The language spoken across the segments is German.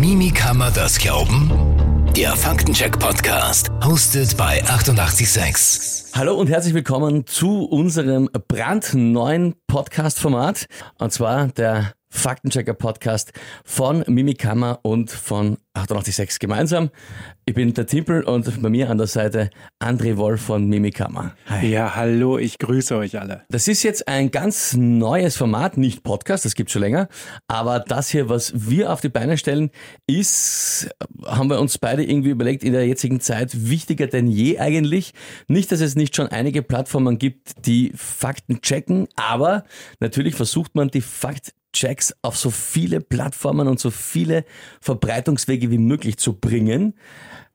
Mimi kann man das glauben? Der Faktencheck-Podcast, hostet bei 886. Hallo und herzlich willkommen zu unserem brandneuen Podcast-Format. Und zwar der Faktenchecker-Podcast von Mimikama und von 886 gemeinsam. Ich bin der Timpel und bei mir an der Seite André Wolf von Mimikama. Hi. Ja, hallo, ich grüße euch alle. Das ist jetzt ein ganz neues Format, nicht Podcast, das gibt schon länger, aber das hier, was wir auf die Beine stellen, ist, haben wir uns beide irgendwie überlegt, in der jetzigen Zeit wichtiger denn je eigentlich. Nicht, dass es nicht schon einige Plattformen gibt, die Fakten checken, aber natürlich versucht man die Fakt Checks auf so viele Plattformen und so viele Verbreitungswege wie möglich zu bringen.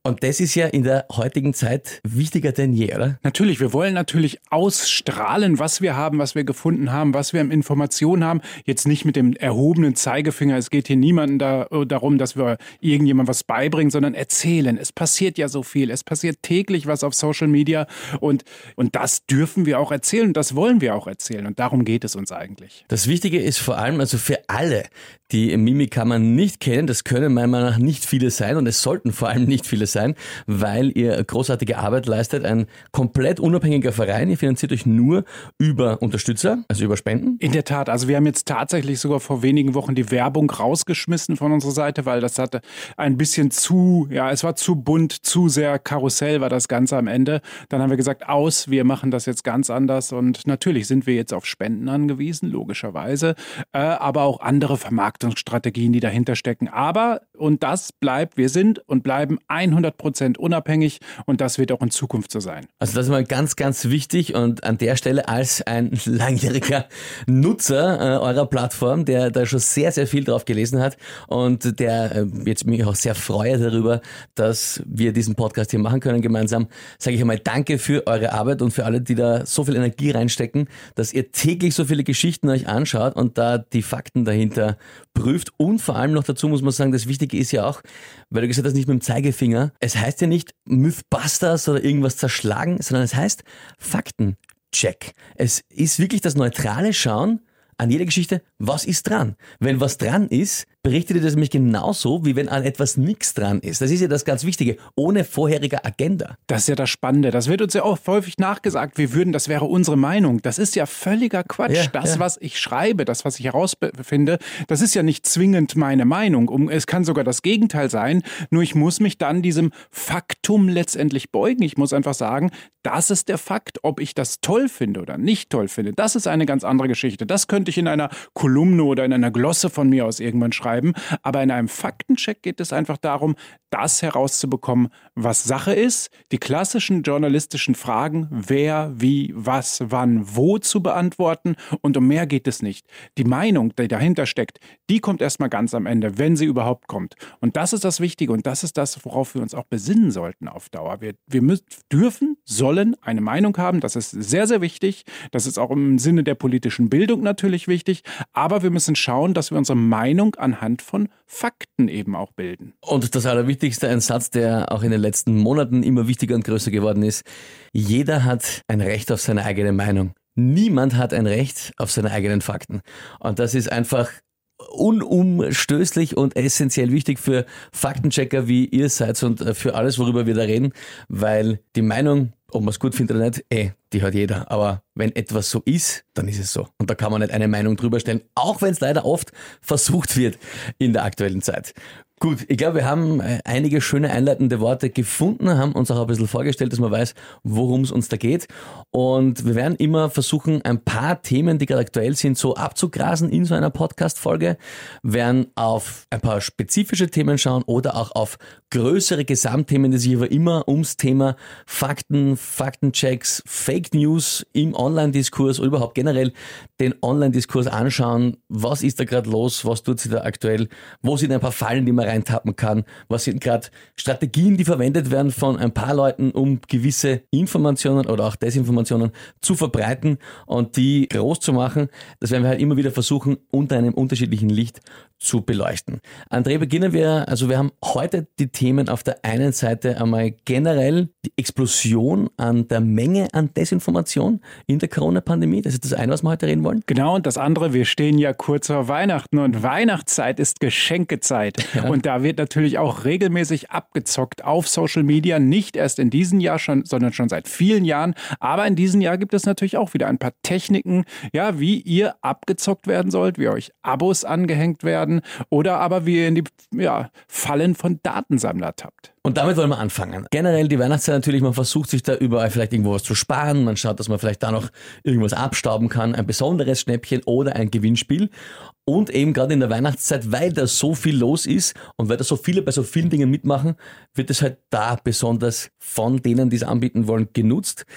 Und das ist ja in der heutigen Zeit wichtiger denn je, oder? Natürlich, wir wollen natürlich ausstrahlen, was wir haben, was wir gefunden haben, was wir in Informationen haben. Jetzt nicht mit dem erhobenen Zeigefinger. Es geht hier niemandem da, darum, dass wir irgendjemandem was beibringen, sondern erzählen. Es passiert ja so viel. Es passiert täglich was auf Social Media und, und das dürfen wir auch erzählen. Das wollen wir auch erzählen. Und darum geht es uns eigentlich. Das Wichtige ist vor allem, also für alle, die Mimikama nicht kennen, das können meiner Meinung nach nicht viele sein und es sollten vor allem nicht viele sein sein, weil ihr großartige Arbeit leistet. Ein komplett unabhängiger Verein. Ihr finanziert euch nur über Unterstützer, also über Spenden. In der Tat. Also wir haben jetzt tatsächlich sogar vor wenigen Wochen die Werbung rausgeschmissen von unserer Seite, weil das hatte ein bisschen zu, ja, es war zu bunt, zu sehr Karussell war das Ganze am Ende. Dann haben wir gesagt, aus, wir machen das jetzt ganz anders und natürlich sind wir jetzt auf Spenden angewiesen, logischerweise, äh, aber auch andere Vermarktungsstrategien, die dahinter stecken. Aber, und das bleibt, wir sind und bleiben 100 100 Prozent unabhängig und das wird auch in Zukunft so sein. Also das ist mal ganz, ganz wichtig und an der Stelle als ein langjähriger Nutzer äh, eurer Plattform, der da schon sehr, sehr viel drauf gelesen hat und der äh, jetzt mich auch sehr freue darüber, dass wir diesen Podcast hier machen können gemeinsam, sage ich einmal Danke für eure Arbeit und für alle, die da so viel Energie reinstecken, dass ihr täglich so viele Geschichten euch anschaut und da die Fakten dahinter prüft und vor allem noch dazu muss man sagen, das Wichtige ist ja auch, weil du gesagt hast, nicht mit dem Zeigefinger, es heißt ja nicht Mythbusters oder irgendwas zerschlagen, sondern es heißt Faktencheck. Es ist wirklich das neutrale Schauen an jeder Geschichte, was ist dran? Wenn was dran ist, berichtet ihr das nämlich genauso, wie wenn an etwas nichts dran ist. Das ist ja das ganz Wichtige, ohne vorherige Agenda. Das ist ja das Spannende. Das wird uns ja auch häufig nachgesagt, wir würden, das wäre unsere Meinung. Das ist ja völliger Quatsch. Ja, das, ja. was ich schreibe, das, was ich herausfinde, das ist ja nicht zwingend meine Meinung. Es kann sogar das Gegenteil sein. Nur ich muss mich dann diesem Faktum letztendlich beugen. Ich muss einfach sagen, das ist der Fakt. Ob ich das toll finde oder nicht toll finde, das ist eine ganz andere Geschichte. Das könnte ich in einer Kolumne oder in einer Glosse von mir aus irgendwann schreiben schreiben. Aber in einem Faktencheck geht es einfach darum, das herauszubekommen, was Sache ist, die klassischen journalistischen Fragen, wer, wie, was, wann, wo zu beantworten. Und um mehr geht es nicht. Die Meinung, die dahinter steckt, die kommt erstmal ganz am Ende, wenn sie überhaupt kommt. Und das ist das Wichtige und das ist das, worauf wir uns auch besinnen sollten auf Dauer. Wir, wir müssen, dürfen, sollen eine Meinung haben. Das ist sehr, sehr wichtig. Das ist auch im Sinne der politischen Bildung natürlich wichtig. Aber wir müssen schauen, dass wir unsere Meinung anhand von Fakten eben auch bilden. Und das Allerwichtigste, ein Satz, der auch in den letzten Monaten immer wichtiger und größer geworden ist. Jeder hat ein Recht auf seine eigene Meinung. Niemand hat ein Recht auf seine eigenen Fakten. Und das ist einfach unumstößlich und essentiell wichtig für Faktenchecker, wie ihr seid und äh, für alles, worüber wir da reden, weil die Meinung, ob man es gut findet oder nicht, eh, die hat jeder. Aber wenn etwas so ist, dann ist es so. Und da kann man nicht eine Meinung drüber stellen, auch wenn es leider oft versucht wird in der aktuellen Zeit. Gut, ich glaube, wir haben äh, einige schöne einleitende Worte gefunden, haben uns auch ein bisschen vorgestellt, dass man weiß, worum es uns da geht. Und wir werden immer versuchen, ein paar Themen, die gerade aktuell sind, so abzugrasen in so einer Podcast-Folge, werden auf ein paar spezifische Themen schauen oder auch auf größere Gesamtthemen, die sich aber immer ums Thema Fakten, Faktenchecks, Fake News im Online-Diskurs oder überhaupt generell den Online-Diskurs anschauen. Was ist da gerade los? Was tut sich da aktuell? Wo sind ein paar Fallen, die man reintappen kann? Was sind gerade Strategien, die verwendet werden von ein paar Leuten, um gewisse Informationen oder auch Desinformationen zu verbreiten und die groß zu machen? Das werden wir halt immer wieder versuchen, unter einem unterschiedlichen Licht zu beleuchten. André, beginnen wir, also wir haben heute die Themen auf der einen Seite einmal generell die Explosion an der Menge an Desinformation in der Corona-Pandemie. Das ist das eine, was wir heute reden wollen. Genau, und das andere, wir stehen ja kurz vor Weihnachten und Weihnachtszeit ist Geschenkezeit. Ja. Und da wird natürlich auch regelmäßig abgezockt auf Social Media, nicht erst in diesem Jahr schon, sondern schon seit vielen Jahren. Aber in diesem Jahr gibt es natürlich auch wieder ein paar Techniken, ja, wie ihr abgezockt werden sollt, wie euch Abos angehängt werden oder aber wie ihr in die ja, Fallen von Datensammler tappt. Und damit wollen wir anfangen. Generell die Weihnachtszeit natürlich, man versucht sich da überall vielleicht irgendwo was zu sparen. Man schaut, dass man vielleicht da noch irgendwas abstauben kann, ein besonderes Schnäppchen oder ein Gewinnspiel. Und eben gerade in der Weihnachtszeit, weil da so viel los ist und weil da so viele bei so vielen Dingen mitmachen, wird es halt da besonders von denen, die es anbieten wollen, genutzt.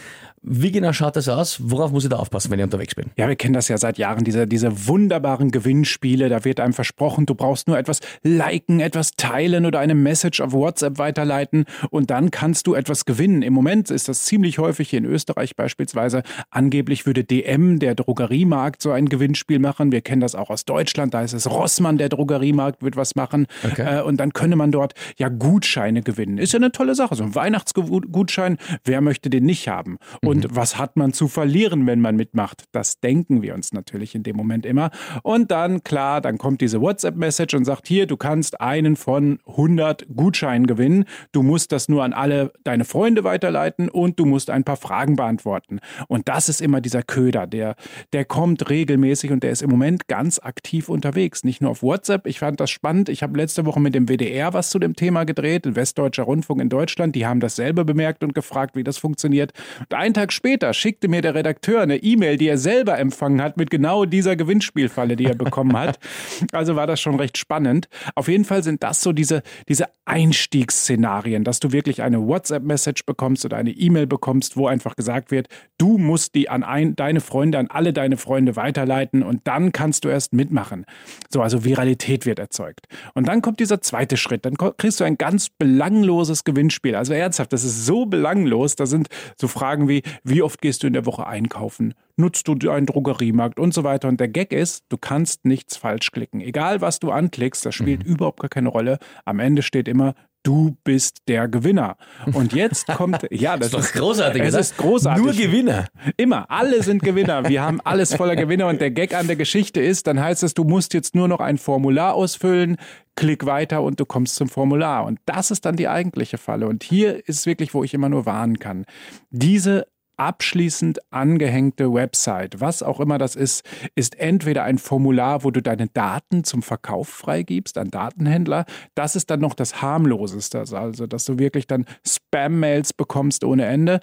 Wie genau schaut das aus? Worauf muss ich da aufpassen, wenn ich unterwegs bin? Ja, wir kennen das ja seit Jahren, diese, diese wunderbaren Gewinnspiele. Da wird einem versprochen, du brauchst nur etwas liken, etwas teilen oder eine Message auf WhatsApp weiterleiten und dann kannst du etwas gewinnen. Im Moment ist das ziemlich häufig hier in Österreich beispielsweise. Angeblich würde DM, der Drogeriemarkt, so ein Gewinnspiel machen. Wir kennen das auch aus Deutschland. Da ist es Rossmann, der Drogeriemarkt, wird was machen. Okay. Äh, und dann könne man dort ja Gutscheine gewinnen. Ist ja eine tolle Sache. So ein Weihnachtsgutschein, wer möchte den nicht haben? Und mhm. was hat man zu verlieren, wenn man mitmacht? Das denken wir uns natürlich in dem Moment immer. Und dann, klar, dann kommt diese WhatsApp-Message und sagt, hier, du kannst einen von 100 Gutscheinen gewinnen. Du musst das nur an alle deine Freunde weiterleiten und du musst ein paar Fragen beantworten. Und das ist immer dieser Köder, der, der kommt regelmäßig und der ist im Moment ganz aktiv unterwegs. Nicht nur auf WhatsApp. Ich fand das spannend. Ich habe letzte Woche mit dem WDR was zu dem Thema gedreht, Westdeutscher Rundfunk in Deutschland. Die haben dasselbe bemerkt und gefragt, wie das funktioniert. Und einen Tag später schickte mir der Redakteur eine E-Mail, die er selber empfangen hat mit genau dieser Gewinnspielfalle, die er bekommen hat. Also war das schon recht spannend. Auf jeden Fall sind das so diese, diese Einstiegsszenarien, dass du wirklich eine WhatsApp-Message bekommst oder eine E-Mail bekommst, wo einfach gesagt wird, du musst die an ein, deine Freunde, an alle deine Freunde weiterleiten und dann kannst du erst mitmachen. So, also Viralität wird erzeugt. Und dann kommt dieser zweite Schritt. Dann kriegst du ein ganz belangloses Gewinnspiel. Also ernsthaft, das ist so belanglos. Da sind so Fragen wie, wie oft gehst du in der Woche einkaufen? Nutzt du einen Drogeriemarkt und so weiter? Und der Gag ist, du kannst nichts falsch klicken. Egal, was du anklickst, das spielt mhm. überhaupt gar keine Rolle. Am Ende steht immer, du bist der Gewinner. Und jetzt kommt, ja, das, das ist großartig. Es ist großartig. Nur Gewinner. Immer. Alle sind Gewinner. Wir haben alles voller Gewinner. Und der Gag an der Geschichte ist, dann heißt es, du musst jetzt nur noch ein Formular ausfüllen, klick weiter und du kommst zum Formular. Und das ist dann die eigentliche Falle. Und hier ist wirklich, wo ich immer nur warnen kann. Diese abschließend angehängte Website, was auch immer das ist, ist entweder ein Formular, wo du deine Daten zum Verkauf freigibst an Datenhändler. Das ist dann noch das harmloseste, also dass du wirklich dann Spam-Mails bekommst ohne Ende.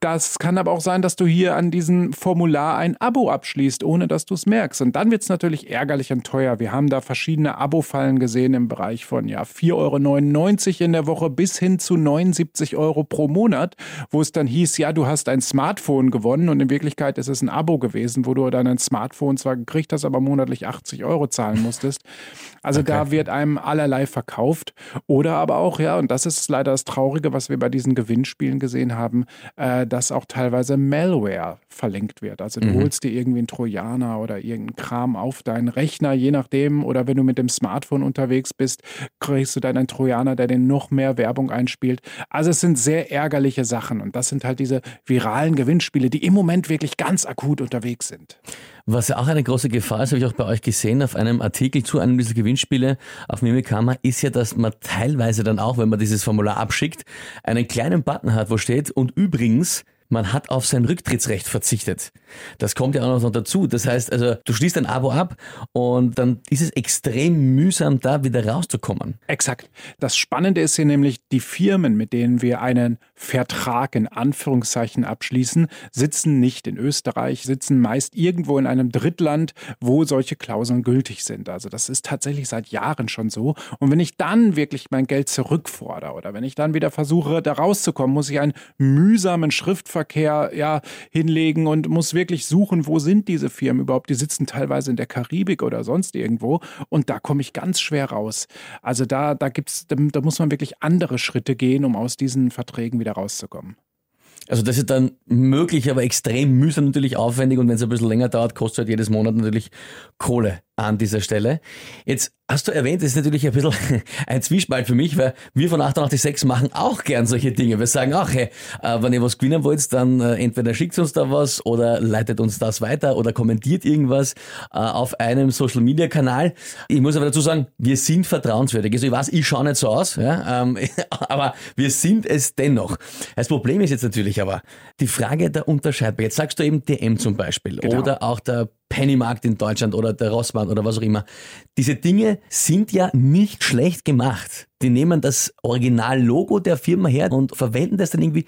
Das kann aber auch sein, dass du hier an diesem Formular ein Abo abschließt, ohne dass du es merkst. Und dann wird es natürlich ärgerlich und teuer. Wir haben da verschiedene Abo-Fallen gesehen im Bereich von ja 4,99 Euro in der Woche bis hin zu 79 Euro pro Monat, wo es dann hieß, ja, du hast ein Smartphone gewonnen und in Wirklichkeit ist es ein Abo gewesen, wo du dann ein Smartphone zwar gekriegt hast, aber monatlich 80 Euro zahlen musstest. Also okay. da wird einem allerlei verkauft. Oder aber auch, ja, und das ist leider das Traurige, was wir bei diesen Gewinnspielen gesehen haben, äh, dass auch teilweise Malware verlinkt wird. Also du mhm. holst dir irgendwie einen Trojaner oder irgendeinen Kram auf deinen Rechner, je nachdem, oder wenn du mit dem Smartphone unterwegs bist, kriegst du dann einen Trojaner, der den noch mehr Werbung einspielt. Also es sind sehr ärgerliche Sachen und das sind halt diese viralen viralen Gewinnspiele, die im Moment wirklich ganz akut unterwegs sind. Was ja auch eine große Gefahr ist, habe ich auch bei euch gesehen auf einem Artikel zu einem dieser Gewinnspiele auf Mimikama, ist ja, dass man teilweise dann auch, wenn man dieses Formular abschickt, einen kleinen Button hat, wo steht und übrigens man hat auf sein Rücktrittsrecht verzichtet. Das kommt ja auch noch dazu. Das heißt, also du schließt ein Abo ab und dann ist es extrem mühsam, da wieder rauszukommen. Exakt. Das Spannende ist hier nämlich, die Firmen, mit denen wir einen Vertrag in Anführungszeichen abschließen, sitzen nicht in Österreich, sitzen meist irgendwo in einem Drittland, wo solche Klauseln gültig sind. Also das ist tatsächlich seit Jahren schon so. Und wenn ich dann wirklich mein Geld zurückfordere oder wenn ich dann wieder versuche, da rauszukommen, muss ich einen mühsamen Schriftverkehr ja, hinlegen und muss wirklich suchen, wo sind diese Firmen überhaupt. Die sitzen teilweise in der Karibik oder sonst irgendwo und da komme ich ganz schwer raus. Also da, da gibt's, da, da muss man wirklich andere Schritte gehen, um aus diesen Verträgen wieder rauszukommen. Also das ist dann möglich, aber extrem mühsam natürlich aufwendig und wenn es ein bisschen länger dauert, kostet halt jedes Monat natürlich Kohle. An dieser Stelle. Jetzt hast du erwähnt, das ist natürlich ein bisschen ein Zwiespalt für mich, weil wir von 886 machen auch gern solche Dinge. Wir sagen auch, hey, äh, wenn ihr was gewinnen wollt, dann äh, entweder schickt uns da was oder leitet uns das weiter oder kommentiert irgendwas äh, auf einem Social Media Kanal. Ich muss aber dazu sagen, wir sind vertrauenswürdig. Also ich weiß, ich schaue nicht so aus, ja, ähm, aber wir sind es dennoch. Das Problem ist jetzt natürlich aber die Frage der Unterscheidbarkeit. Jetzt sagst du eben DM zum Beispiel genau. oder auch der Pennymarkt in Deutschland oder der Rossmann oder was auch immer. Diese Dinge sind ja nicht schlecht gemacht. Die nehmen das Originallogo der Firma her und verwenden das dann irgendwie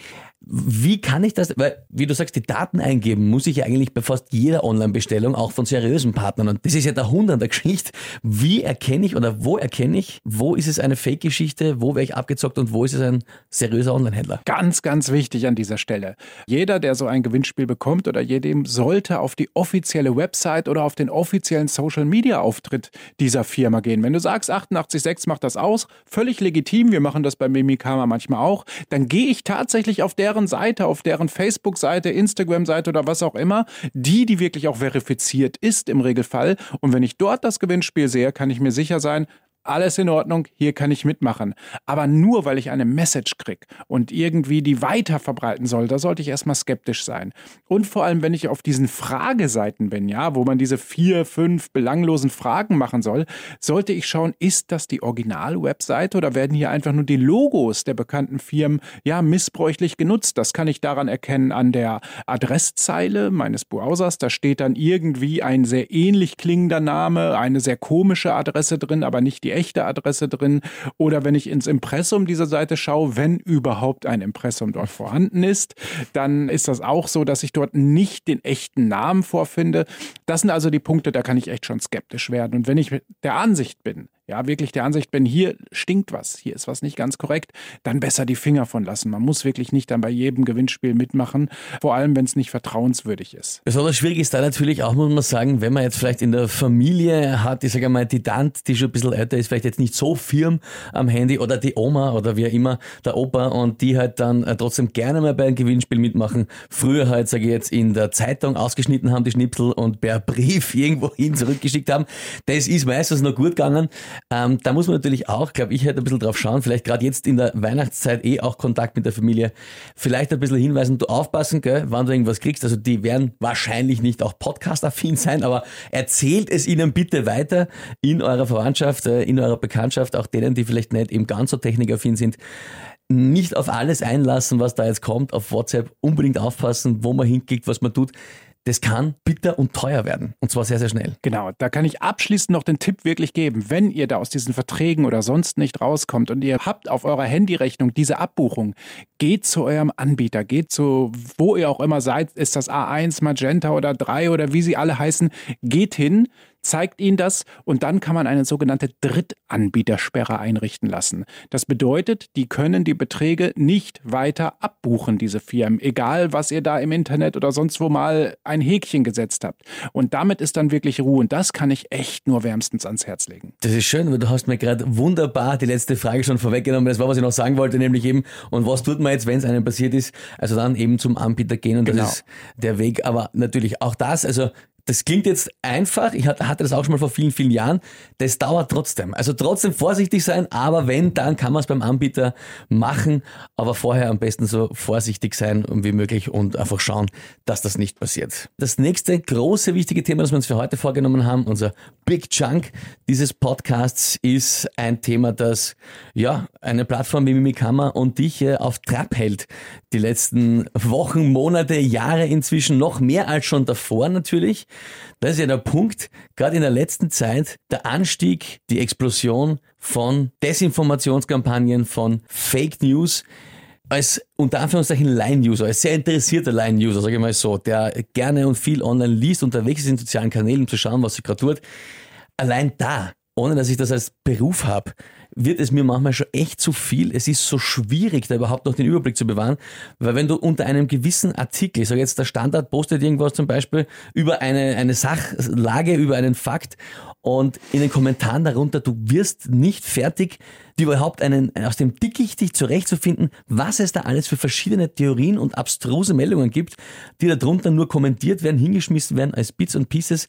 wie kann ich das, weil, wie du sagst, die Daten eingeben muss ich ja eigentlich bei fast jeder Online-Bestellung, auch von seriösen Partnern. Und das ist ja der Hund an der Geschichte. Wie erkenne ich oder wo erkenne ich, wo ist es eine Fake-Geschichte, wo wäre ich abgezockt und wo ist es ein seriöser Online-Händler? Ganz, ganz wichtig an dieser Stelle. Jeder, der so ein Gewinnspiel bekommt oder jedem sollte auf die offizielle Website oder auf den offiziellen Social-Media-Auftritt dieser Firma gehen. Wenn du sagst, 886 macht das aus, völlig legitim, wir machen das bei Mimikama manchmal auch, dann gehe ich tatsächlich auf der deren Seite, auf deren Facebook-Seite, Instagram-Seite oder was auch immer, die, die wirklich auch verifiziert ist im Regelfall. Und wenn ich dort das Gewinnspiel sehe, kann ich mir sicher sein, alles in Ordnung, hier kann ich mitmachen. Aber nur weil ich eine Message kriege und irgendwie die weiter verbreiten soll, da sollte ich erstmal skeptisch sein. Und vor allem, wenn ich auf diesen Frageseiten bin, ja, wo man diese vier, fünf belanglosen Fragen machen soll, sollte ich schauen, ist das die Original-Webseite oder werden hier einfach nur die Logos der bekannten Firmen ja missbräuchlich genutzt? Das kann ich daran erkennen an der Adresszeile meines Browsers. Da steht dann irgendwie ein sehr ähnlich klingender Name, eine sehr komische Adresse drin, aber nicht die echte Adresse drin. Oder wenn ich ins Impressum dieser Seite schaue, wenn überhaupt ein Impressum dort vorhanden ist, dann ist das auch so, dass ich dort nicht den echten Namen vorfinde. Das sind also die Punkte, da kann ich echt schon skeptisch werden. Und wenn ich der Ansicht bin, ja, wirklich der Ansicht bin, hier stinkt was, hier ist was nicht ganz korrekt, dann besser die Finger von lassen. Man muss wirklich nicht dann bei jedem Gewinnspiel mitmachen, vor allem wenn es nicht vertrauenswürdig ist. Besonders schwierig ist da natürlich auch, muss man sagen, wenn man jetzt vielleicht in der Familie hat, ich sage mal, die Tante, die schon ein bisschen älter ist, vielleicht jetzt nicht so firm am Handy oder die Oma oder wie auch immer, der Opa und die halt dann äh, trotzdem gerne mal bei einem Gewinnspiel mitmachen. Früher halt, sage ich jetzt, in der Zeitung ausgeschnitten haben, die Schnipsel und per Brief irgendwo hin zurückgeschickt haben. Das ist meistens noch gut gegangen. Ähm, da muss man natürlich auch, glaube ich, halt ein bisschen drauf schauen, vielleicht gerade jetzt in der Weihnachtszeit eh auch Kontakt mit der Familie, vielleicht ein bisschen hinweisen, du aufpassen, gell, wann du irgendwas kriegst. Also die werden wahrscheinlich nicht auch podcast-affin sein, aber erzählt es ihnen bitte weiter in eurer Verwandtschaft, äh, in eurer Bekanntschaft, auch denen, die vielleicht nicht eben ganz so technikaffin sind nicht auf alles einlassen, was da jetzt kommt, auf WhatsApp unbedingt aufpassen, wo man hinklickt, was man tut das kann bitter und teuer werden. Und zwar sehr, sehr schnell. Genau, da kann ich abschließend noch den Tipp wirklich geben. Wenn ihr da aus diesen Verträgen oder sonst nicht rauskommt und ihr habt auf eurer Handyrechnung diese Abbuchung, geht zu eurem Anbieter, geht zu, wo ihr auch immer seid, ist das A1, Magenta oder 3 oder wie sie alle heißen, geht hin, zeigt Ihnen das und dann kann man eine sogenannte Drittanbietersperre einrichten lassen. Das bedeutet, die können die Beträge nicht weiter abbuchen, diese Firmen, egal was ihr da im Internet oder sonst wo mal ein Häkchen gesetzt habt. Und damit ist dann wirklich Ruhe und das kann ich echt nur wärmstens ans Herz legen. Das ist schön, weil du hast mir gerade wunderbar die letzte Frage schon vorweggenommen. Das war, was ich noch sagen wollte, nämlich eben, und was tut man jetzt, wenn es einem passiert ist? Also dann eben zum Anbieter gehen und genau. das ist der Weg. Aber natürlich auch das, also das klingt jetzt einfach, ich hatte das auch schon mal vor vielen, vielen Jahren. Das dauert trotzdem. Also trotzdem vorsichtig sein, aber wenn, dann kann man es beim Anbieter machen. Aber vorher am besten so vorsichtig sein wie möglich und einfach schauen, dass das nicht passiert. Das nächste große, wichtige Thema, das wir uns für heute vorgenommen haben, unser Big Chunk dieses Podcasts, ist ein Thema, das ja eine Plattform wie Mimikama und dich äh, auf Trab hält. Die letzten Wochen, Monate, Jahre inzwischen noch mehr als schon davor natürlich. Das ist ja der Punkt, gerade in der letzten Zeit, der Anstieg, die Explosion von Desinformationskampagnen, von Fake News als unter Anführungszeichen Line-User, als sehr interessierter Line-User, sage ich mal so, der gerne und viel online liest, unterwegs ist in sozialen Kanälen, um zu schauen, was sich gerade tut, allein da, ohne dass ich das als Beruf habe, wird es mir manchmal schon echt zu viel. Es ist so schwierig, da überhaupt noch den Überblick zu bewahren, weil wenn du unter einem gewissen Artikel, ich sage jetzt der Standard postet irgendwas zum Beispiel über eine, eine Sachlage, über einen Fakt und in den Kommentaren darunter, du wirst nicht fertig, die überhaupt einen, aus dem Dickicht dich zurechtzufinden, was es da alles für verschiedene Theorien und abstruse Meldungen gibt, die darunter nur kommentiert werden, hingeschmissen werden als Bits und Pieces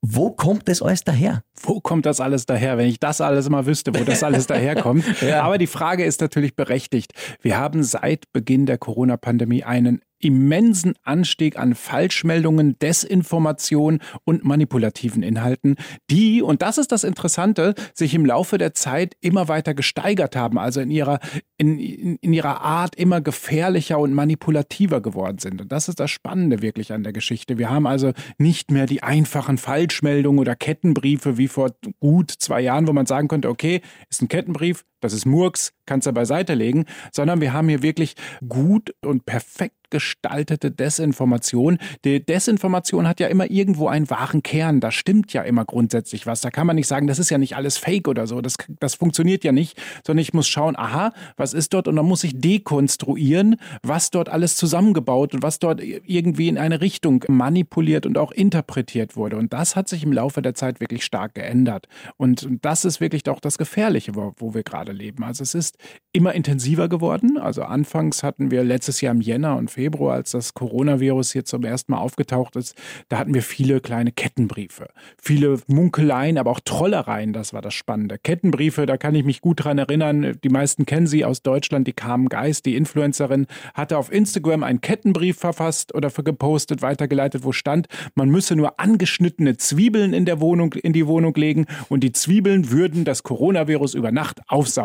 Wo kommt das alles daher? Wo kommt das alles daher? Wenn ich das alles mal wüsste, wo das alles daherkommt. ja. Aber die Frage ist natürlich berechtigt. Wir haben seit Beginn der Corona-Pandemie einen immensen Anstieg an Falschmeldungen, Desinformation und manipulativen Inhalten, die, und das ist das Interessante, sich im Laufe der Zeit immer weiter gesteigert haben, also in ihrer, in, in, in ihrer Art immer gefährlicher und manipulativer geworden sind. Und das ist das Spannende wirklich an der Geschichte. Wir haben also nicht mehr die einfachen Falschmeldungen oder Kettenbriefe wie vor gut zwei Jahren, wo man sagen könnte, okay, ist ein Kettenbrief, das ist Murks, kannst du beiseite legen, sondern wir haben hier wirklich gut und perfekt gestaltete Desinformation. Die Desinformation hat ja immer irgendwo einen wahren Kern. Da stimmt ja immer grundsätzlich was. Da kann man nicht sagen, das ist ja nicht alles Fake oder so. Das, das funktioniert ja nicht, sondern ich muss schauen, aha, was ist dort? Und dann muss ich dekonstruieren, was dort alles zusammengebaut und was dort irgendwie in eine Richtung manipuliert und auch interpretiert wurde. Und das hat sich im Laufe der Zeit wirklich stark geändert. Und das ist wirklich auch das Gefährliche, wo, wo wir gerade leben. Also es ist immer intensiver geworden. Also anfangs hatten wir letztes Jahr im Jänner und Februar als das Coronavirus hier zum ersten Mal aufgetaucht ist, da hatten wir viele kleine Kettenbriefe. Viele Munkeleien, aber auch Trollereien, das war das Spannende. Kettenbriefe, da kann ich mich gut dran erinnern. Die meisten kennen sie aus Deutschland. Die Carmen Geist, die Influencerin, hatte auf Instagram einen Kettenbrief verfasst oder gepostet, weitergeleitet, wo stand, man müsse nur angeschnittene Zwiebeln in der Wohnung, in die Wohnung legen und die Zwiebeln würden das Coronavirus über Nacht aufsaugen.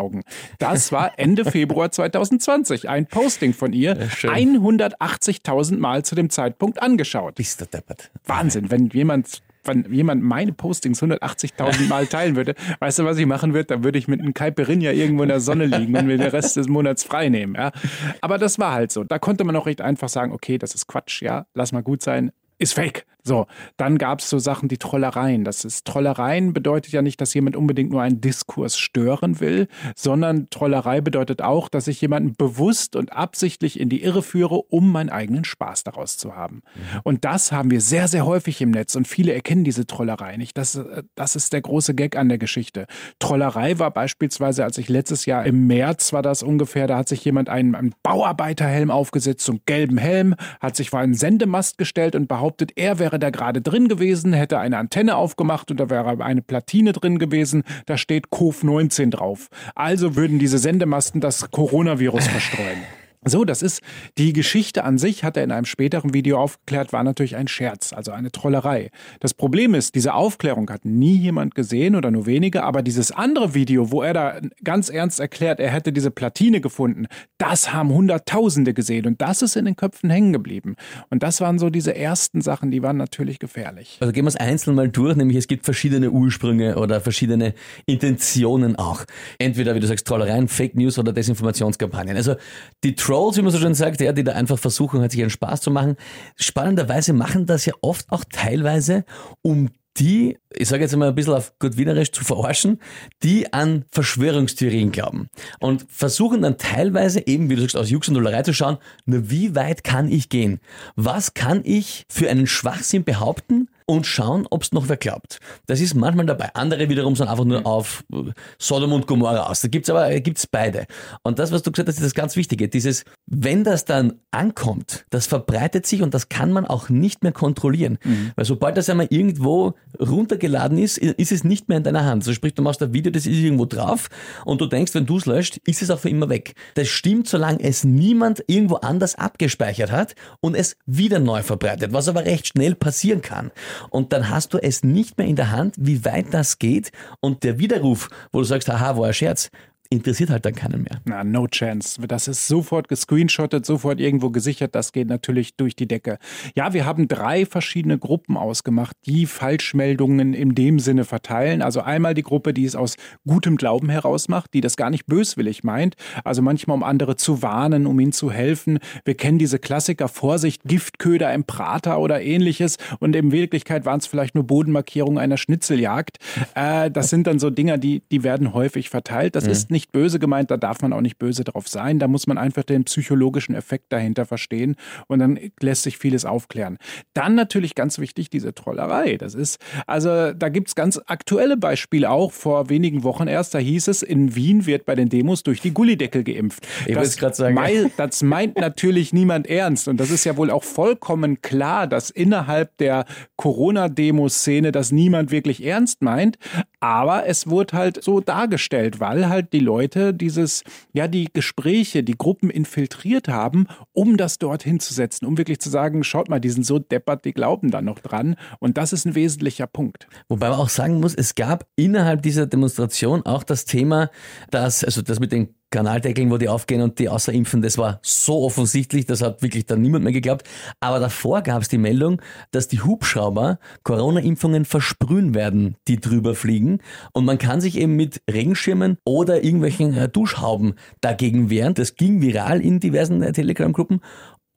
Das war Ende Februar 2020. Ein Posting von ihr. Ja, 100 180.000 Mal zu dem Zeitpunkt angeschaut. Bist du deppert. Wahnsinn, wenn jemand wenn jemand meine Postings 180.000 Mal teilen würde, weißt du, was ich machen würde? Dann würde ich mit einem Caipirinha irgendwo in der Sonne liegen und mir den Rest des Monats frei nehmen. Ja? Aber das war halt so. Da konnte man auch recht einfach sagen, okay, das ist Quatsch, ja, lass mal gut sein, ist fake. So, dann gab es so Sachen, die Trollereien. Das ist Trollereien bedeutet ja nicht, dass jemand unbedingt nur einen Diskurs stören will, sondern Trollerei bedeutet auch, dass ich jemanden bewusst und absichtlich in die Irre führe, um meinen eigenen Spaß daraus zu haben. Mhm. Und das haben wir sehr, sehr häufig im Netz und viele erkennen diese Trollerei nicht. Das, äh, das ist der große Gag an der Geschichte. Trollerei war beispielsweise, als ich letztes Jahr im März war das ungefähr, da hat sich jemand einen, einen Bauarbeiterhelm aufgesetzt, so einen gelben Helm, hat sich vor einen Sendemast gestellt und behauptet, er wäre wäre da gerade drin gewesen, hätte eine Antenne aufgemacht und da wäre eine Platine drin gewesen, da steht COV 19 drauf. Also würden diese Sendemasten das Coronavirus verstreuen. So, das ist die Geschichte an sich, hat er in einem späteren Video aufgeklärt, war natürlich ein Scherz, also eine Trollerei. Das Problem ist, diese Aufklärung hat nie jemand gesehen oder nur wenige, aber dieses andere Video, wo er da ganz ernst erklärt, er hätte diese Platine gefunden, das haben Hunderttausende gesehen und das ist in den Köpfen hängen geblieben. Und das waren so diese ersten Sachen, die waren natürlich gefährlich. Also gehen wir es einzeln mal durch, nämlich es gibt verschiedene Ursprünge oder verschiedene Intentionen auch. Entweder, wie du sagst, Trollereien, Fake News oder Desinformationskampagnen. Also die Trolls, wie man so schön sagt, ja, die da einfach versuchen, halt sich einen Spaß zu machen. Spannenderweise machen das ja oft auch teilweise, um die, ich sage jetzt mal ein bisschen auf gut Wienerisch, zu verarschen, die an Verschwörungstheorien glauben. Und versuchen dann teilweise eben, wie du sagst, aus Jux und Dollerei zu schauen, na, wie weit kann ich gehen? Was kann ich für einen Schwachsinn behaupten? Und schauen, ob es noch wer glaubt. Das ist manchmal dabei. Andere wiederum sind einfach nur auf Sodom und Gomorra aus. Da gibt's aber gibt's beide. Und das, was du gesagt hast, ist das ganz Wichtige. Dieses, wenn das dann ankommt, das verbreitet sich und das kann man auch nicht mehr kontrollieren. Mhm. Weil sobald das einmal irgendwo runtergeladen ist, ist es nicht mehr in deiner Hand. So sprich, du machst ein Video, das ist irgendwo drauf und du denkst, wenn du es löscht, ist es auch für immer weg. Das stimmt, solange es niemand irgendwo anders abgespeichert hat und es wieder neu verbreitet, was aber recht schnell passieren kann. Und dann hast du es nicht mehr in der Hand, wie weit das geht. Und der Widerruf, wo du sagst, haha, war ein Scherz, interessiert halt dann keinen mehr. Na, no chance. Das ist sofort gescreenshottet, sofort irgendwo gesichert. Das geht natürlich durch die Decke. Ja, wir haben drei verschiedene Gruppen ausgemacht, die Falschmeldungen in dem Sinne verteilen. Also einmal die Gruppe, die es aus gutem Glauben heraus macht, die das gar nicht böswillig meint. Also manchmal, um andere zu warnen, um ihnen zu helfen. Wir kennen diese Klassiker, Vorsicht, Giftköder im Prater oder ähnliches. Und in Wirklichkeit waren es vielleicht nur Bodenmarkierungen einer Schnitzeljagd. Äh, das sind dann so Dinger, die, die werden häufig verteilt. Das mhm. ist nicht nicht böse gemeint, da darf man auch nicht böse drauf sein. Da muss man einfach den psychologischen Effekt dahinter verstehen und dann lässt sich vieles aufklären. Dann natürlich ganz wichtig diese Trollerei. Das ist, also da gibt es ganz aktuelle Beispiele auch. Vor wenigen Wochen erst, da hieß es, in Wien wird bei den Demos durch die Gullideckel geimpft. Ich das, gerade sagen. Mei, das meint natürlich niemand ernst. Und das ist ja wohl auch vollkommen klar, dass innerhalb der Corona-Demo-Szene das niemand wirklich ernst meint. Aber es wurde halt so dargestellt, weil halt die Leute dieses, ja, die Gespräche, die Gruppen infiltriert haben, um das dorthin zu setzen, um wirklich zu sagen, schaut mal, die sind so deppert, die glauben da noch dran. Und das ist ein wesentlicher Punkt. Wobei man auch sagen muss, es gab innerhalb dieser Demonstration auch das Thema, dass, also das mit den Kanaldeckeln, wo die aufgehen und die außerimpfen, das war so offensichtlich, das hat wirklich dann niemand mehr geglaubt. Aber davor gab es die Meldung, dass die Hubschrauber Corona-Impfungen versprühen werden, die drüber fliegen. Und man kann sich eben mit Regenschirmen oder irgendwelchen äh, Duschhauben dagegen wehren. Das ging viral in diversen äh, Telegram-Gruppen.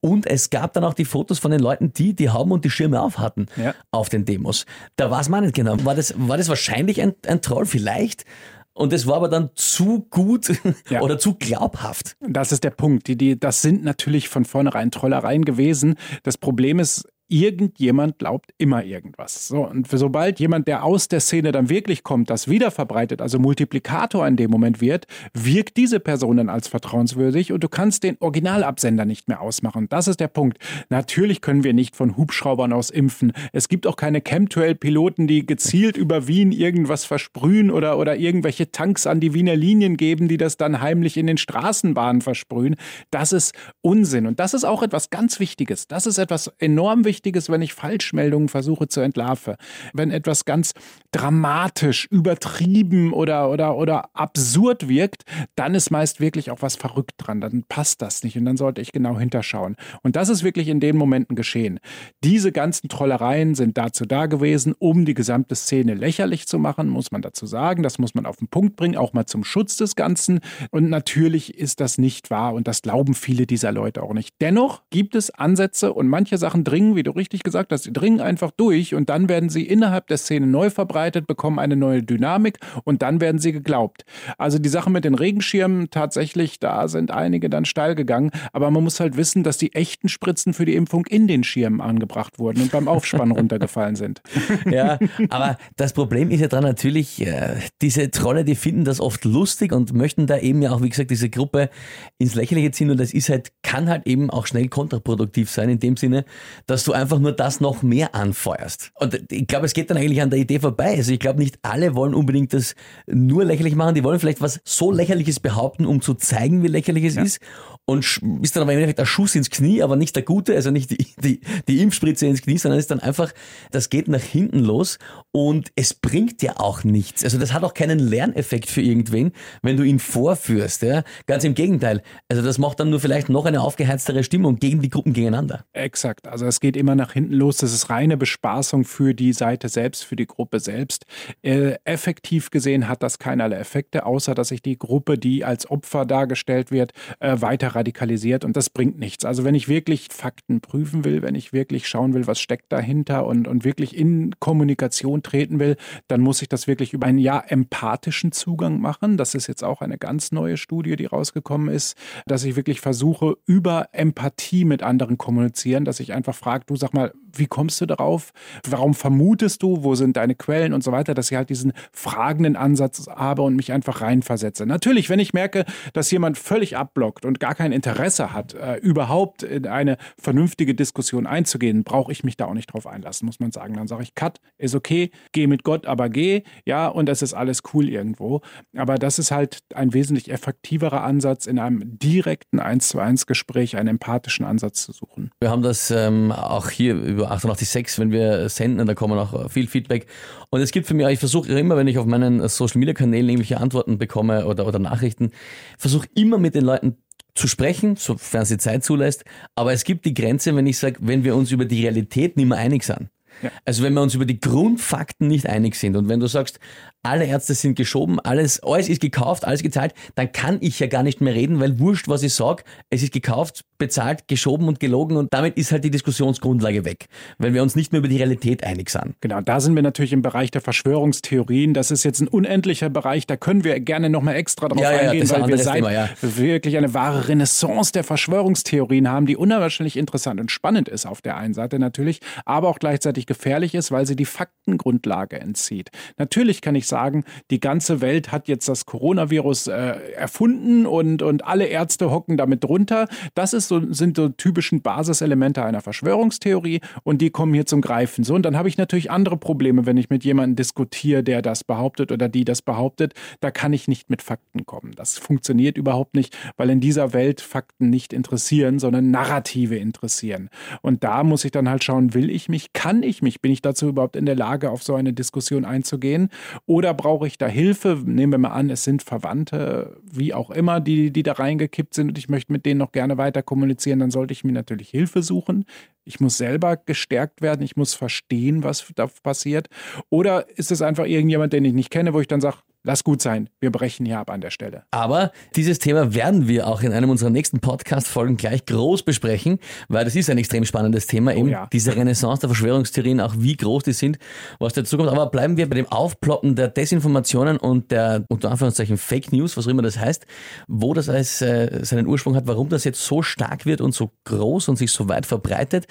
Und es gab dann auch die Fotos von den Leuten, die die Hauben und die Schirme auf hatten ja. auf den Demos. Da weiß man nicht genau. War das, war das wahrscheinlich ein, ein Troll? Vielleicht. Und es war aber dann zu gut ja. oder zu glaubhaft. Das ist der Punkt. Die, die, das sind natürlich von vornherein Trollereien gewesen. Das Problem ist, irgendjemand glaubt immer irgendwas. So, und sobald jemand, der aus der Szene dann wirklich kommt, das wieder verbreitet, also Multiplikator in dem Moment wird, wirkt diese Person dann als vertrauenswürdig und du kannst den Originalabsender nicht mehr ausmachen. Das ist der Punkt. Natürlich können wir nicht von Hubschraubern aus impfen. Es gibt auch keine Chemtrail-Piloten, die gezielt über Wien irgendwas versprühen oder, oder irgendwelche Tanks an die Wiener Linien geben, die das dann heimlich in den Straßenbahnen versprühen. Das ist Unsinn. Und das ist auch etwas ganz Wichtiges. Das ist etwas enorm Wichtiges Wichtiges, wenn ich Falschmeldungen versuche zu entlarven. Wenn etwas ganz dramatisch, übertrieben oder, oder, oder absurd wirkt, dann ist meist wirklich auch was verrückt dran. Dann passt das nicht und dann sollte ich genau hinterschauen. Und das ist wirklich in den Momenten geschehen. Diese ganzen Trollereien sind dazu da gewesen, um die gesamte Szene lächerlich zu machen, muss man dazu sagen. Das muss man auf den Punkt bringen, auch mal zum Schutz des Ganzen. Und natürlich ist das nicht wahr und das glauben viele dieser Leute auch nicht. Dennoch gibt es Ansätze und manche Sachen dringen, wie du richtig gesagt hast, sie dringen einfach durch und dann werden sie innerhalb der Szene neu verbreitet, bekommen eine neue Dynamik und dann werden sie geglaubt. Also die Sache mit den Regenschirmen, tatsächlich, da sind einige dann steil gegangen, aber man muss halt wissen, dass die echten Spritzen für die Impfung in den Schirmen angebracht wurden und beim Aufspannen runtergefallen sind. Ja, aber das Problem ist ja dran natürlich, äh, diese Trolle, die finden das oft lustig und möchten da eben ja auch, wie gesagt, diese Gruppe ins Lächerliche ziehen und das ist halt, kann halt eben auch schnell kontraproduktiv sein, in dem Sinne, dass du einfach nur das noch mehr anfeuerst. Und ich glaube, es geht dann eigentlich an der Idee vorbei. Also ich glaube, nicht alle wollen unbedingt das nur lächerlich machen. Die wollen vielleicht was so Lächerliches behaupten, um zu zeigen, wie lächerlich es ja. ist und ist dann aber im Endeffekt ein Schuss ins Knie, aber nicht der gute, also nicht die, die, die Impfspritze ins Knie, sondern ist dann einfach, das geht nach hinten los und es bringt ja auch nichts. Also das hat auch keinen Lerneffekt für irgendwen, wenn du ihn vorführst. Ja? Ganz im Gegenteil. Also das macht dann nur vielleicht noch eine aufgeheiztere Stimmung gegen die Gruppen gegeneinander. Exakt. Also es geht immer nach hinten los. Das ist reine Bespaßung für die Seite selbst, für die Gruppe selbst. Äh, effektiv gesehen hat das keinerlei Effekte, außer dass sich die Gruppe, die als Opfer dargestellt wird, äh, weiter radikalisiert und das bringt nichts. Also wenn ich wirklich Fakten prüfen will, wenn ich wirklich schauen will, was steckt dahinter und, und wirklich in Kommunikation treten will, dann muss ich das wirklich über einen ja empathischen Zugang machen. Das ist jetzt auch eine ganz neue Studie, die rausgekommen ist, dass ich wirklich versuche, über Empathie mit anderen kommunizieren, dass ich einfach frage, du sag mal, wie kommst du darauf? Warum vermutest du? Wo sind deine Quellen und so weiter? Dass ich halt diesen fragenden Ansatz habe und mich einfach reinversetze. Natürlich, wenn ich merke, dass jemand völlig abblockt und gar kein Interesse hat, äh, überhaupt in eine vernünftige Diskussion einzugehen, brauche ich mich da auch nicht drauf einlassen, muss man sagen. Dann sage ich, Cut, ist okay, geh mit Gott, aber geh, ja, und das ist alles cool irgendwo. Aber das ist halt ein wesentlich effektiverer Ansatz, in einem direkten 1 zu 1 Gespräch einen empathischen Ansatz zu suchen. Wir haben das ähm, auch hier über über 886, wenn wir senden, da kommen auch viel Feedback. Und es gibt für mich, ich versuche immer, wenn ich auf meinen Social Media Kanälen irgendwelche Antworten bekomme oder, oder Nachrichten, versuche immer mit den Leuten zu sprechen, sofern sie Zeit zulässt. Aber es gibt die Grenze, wenn ich sage, wenn wir uns über die Realität nicht mehr einig sind. Ja. Also wenn wir uns über die Grundfakten nicht einig sind und wenn du sagst, alle Ärzte sind geschoben, alles, alles ist gekauft, alles gezahlt, dann kann ich ja gar nicht mehr reden, weil wurscht, was ich sage, es ist gekauft, bezahlt, geschoben und gelogen und damit ist halt die Diskussionsgrundlage weg, weil wir uns nicht mehr über die Realität einig sind. Genau, da sind wir natürlich im Bereich der Verschwörungstheorien. Das ist jetzt ein unendlicher Bereich, da können wir gerne nochmal extra drauf ja, ja, eingehen, weil wir seit Thema, ja. wirklich eine wahre Renaissance der Verschwörungstheorien haben, die unwahrscheinlich interessant und spannend ist auf der einen Seite natürlich, aber auch gleichzeitig gefährlich ist, weil sie die Faktengrundlage entzieht. Natürlich kann ich sagen, die ganze Welt hat jetzt das Coronavirus äh, erfunden und, und alle Ärzte hocken damit drunter. Das ist so, sind so typischen Basiselemente einer Verschwörungstheorie und die kommen hier zum Greifen. So, und dann habe ich natürlich andere Probleme, wenn ich mit jemandem diskutiere, der das behauptet oder die das behauptet. Da kann ich nicht mit Fakten kommen. Das funktioniert überhaupt nicht, weil in dieser Welt Fakten nicht interessieren, sondern Narrative interessieren. Und da muss ich dann halt schauen, will ich mich, kann ich mich, bin ich dazu überhaupt in der Lage, auf so eine Diskussion einzugehen? Oder brauche ich da Hilfe? Nehmen wir mal an, es sind Verwandte, wie auch immer, die, die da reingekippt sind und ich möchte mit denen noch gerne weiter kommunizieren, dann sollte ich mir natürlich Hilfe suchen. Ich muss selber gestärkt werden, ich muss verstehen, was da passiert. Oder ist es einfach irgendjemand, den ich nicht kenne, wo ich dann sage, lass gut sein, wir brechen hier ab an der Stelle. Aber dieses Thema werden wir auch in einem unserer nächsten Podcast-Folgen gleich groß besprechen, weil das ist ein extrem spannendes Thema, oh, eben ja. diese Renaissance der Verschwörungstheorien, auch wie groß die sind, was dazu kommt. Aber bleiben wir bei dem Aufploppen der Desinformationen und der unter Anführungszeichen Fake News, was auch immer das heißt, wo das als äh, seinen Ursprung hat, warum das jetzt so stark wird und so groß und sich so weit verbreitet.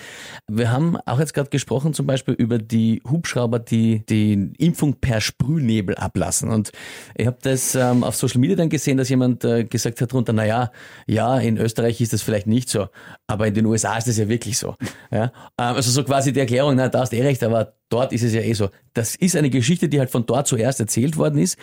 Wir haben auch jetzt gerade gesprochen zum Beispiel über die Hubschrauber, die die Impfung per Sprühnebel ablassen und ich habe das ähm, auf Social Media dann gesehen, dass jemand äh, gesagt hat drunter, naja, ja, in Österreich ist das vielleicht nicht so, aber in den USA ist das ja wirklich so. Ja? Ähm, also so quasi die Erklärung, na, da hast du eh recht, aber dort ist es ja eh so. Das ist eine Geschichte, die halt von dort zuerst erzählt worden ist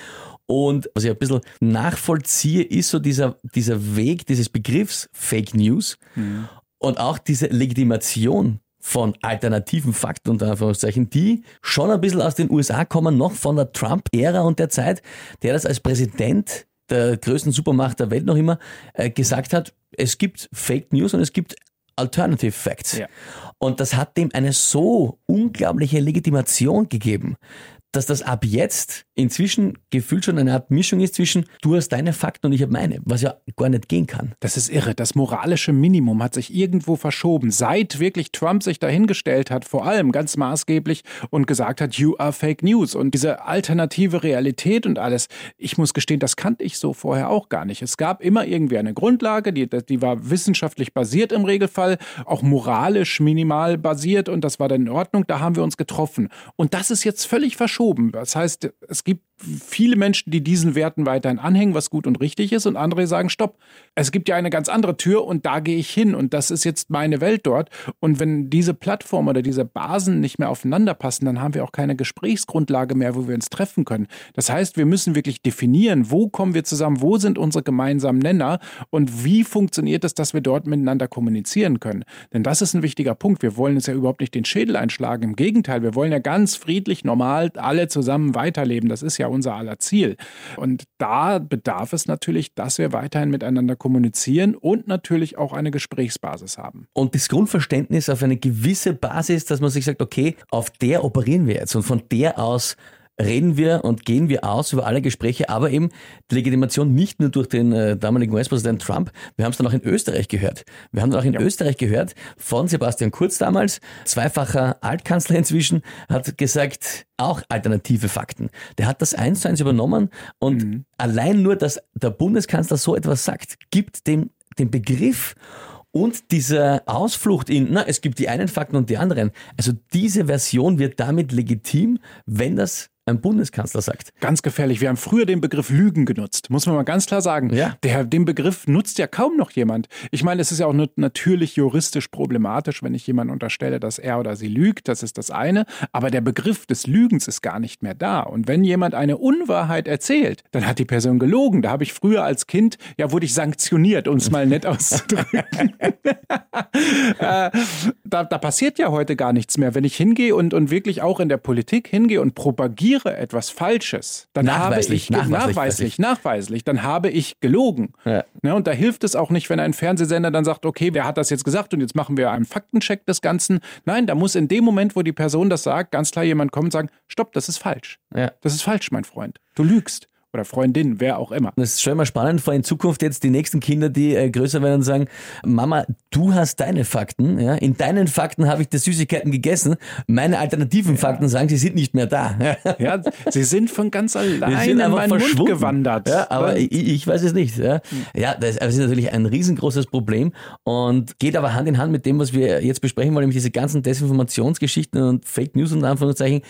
und was ich ein bisschen nachvollziehe, ist so dieser, dieser Weg dieses Begriffs Fake News mhm. und auch diese Legitimation von alternativen Fakten unter Anführungszeichen, die schon ein bisschen aus den USA kommen, noch von der Trump-Ära und der Zeit, der das als Präsident der größten Supermacht der Welt noch immer äh, gesagt hat, es gibt Fake News und es gibt Alternative Facts. Ja. Und das hat dem eine so unglaubliche Legitimation gegeben, dass das ab jetzt inzwischen gefühlt schon eine Art Mischung ist zwischen du hast deine Fakten und ich habe meine, was ja gar nicht gehen kann. Das ist irre. Das moralische Minimum hat sich irgendwo verschoben, seit wirklich Trump sich dahingestellt hat, vor allem ganz maßgeblich und gesagt hat, you are fake news und diese alternative Realität und alles. Ich muss gestehen, das kannte ich so vorher auch gar nicht. Es gab immer irgendwie eine Grundlage, die, die war wissenschaftlich basiert im Regelfall, auch moralisch minimal basiert und das war dann in Ordnung. Da haben wir uns getroffen. Und das ist jetzt völlig verschoben. Das heißt, es gibt viele Menschen, die diesen Werten weiterhin anhängen, was gut und richtig ist, und andere sagen, stopp, es gibt ja eine ganz andere Tür und da gehe ich hin und das ist jetzt meine Welt dort. Und wenn diese Plattform oder diese Basen nicht mehr aufeinander passen, dann haben wir auch keine Gesprächsgrundlage mehr, wo wir uns treffen können. Das heißt, wir müssen wirklich definieren, wo kommen wir zusammen, wo sind unsere gemeinsamen Nenner und wie funktioniert es, dass wir dort miteinander kommunizieren können. Denn das ist ein wichtiger Punkt. Wir wollen uns ja überhaupt nicht den Schädel einschlagen. Im Gegenteil, wir wollen ja ganz friedlich, normal alle zusammen weiterleben. Das ist ja unser aller Ziel. Und da bedarf es natürlich, dass wir weiterhin miteinander kommunizieren und natürlich auch eine Gesprächsbasis haben. Und das Grundverständnis auf eine gewisse Basis, dass man sich sagt, okay, auf der operieren wir jetzt und von der aus reden wir und gehen wir aus über alle Gespräche, aber eben die Legitimation nicht nur durch den äh, damaligen US-Präsidenten Trump, wir haben es dann auch in Österreich gehört. Wir haben dann auch in ja. Österreich gehört von Sebastian Kurz damals, zweifacher Altkanzler inzwischen, hat gesagt, auch alternative Fakten. Der hat das eins zu eins übernommen und mhm. allein nur, dass der Bundeskanzler so etwas sagt, gibt dem den Begriff und diese Ausflucht in, na, es gibt die einen Fakten und die anderen. Also diese Version wird damit legitim, wenn das ein Bundeskanzler sagt. Ganz gefährlich. Wir haben früher den Begriff Lügen genutzt, muss man mal ganz klar sagen. Ja. Der, den Begriff nutzt ja kaum noch jemand. Ich meine, es ist ja auch natürlich juristisch problematisch, wenn ich jemand unterstelle, dass er oder sie lügt. Das ist das eine. Aber der Begriff des Lügens ist gar nicht mehr da. Und wenn jemand eine Unwahrheit erzählt, dann hat die Person gelogen. Da habe ich früher als Kind, ja, wurde ich sanktioniert, um es mal nett auszudrücken. äh, da, da passiert ja heute gar nichts mehr. Wenn ich hingehe und, und wirklich auch in der Politik hingehe und propagiere, demonstriere etwas Falsches, dann nachweislich, habe ich nachweislich, nachweislich, nachweislich, dann habe ich gelogen. Ja. Ja, und da hilft es auch nicht, wenn ein Fernsehsender dann sagt, okay, wer hat das jetzt gesagt und jetzt machen wir einen Faktencheck des Ganzen. Nein, da muss in dem Moment, wo die Person das sagt, ganz klar jemand kommen und sagen, stopp, das ist falsch. Ja. Das ist falsch, mein Freund. Du lügst. Oder Freundin, wer auch immer. Das ist schon mal spannend vor in Zukunft jetzt die nächsten Kinder, die äh, größer werden und sagen, Mama, du hast deine Fakten, ja? in deinen Fakten habe ich die Süßigkeiten gegessen, meine alternativen ja. Fakten sagen, sie sind nicht mehr da. ja, sie sind von ganz allein in meinen Mund gewandert. Ja, aber ich, ich, weiß es nicht. Ja, ja das, das ist natürlich ein riesengroßes Problem und geht aber Hand in Hand mit dem, was wir jetzt besprechen wollen, nämlich diese ganzen Desinformationsgeschichten und Fake News und Anführungszeichen,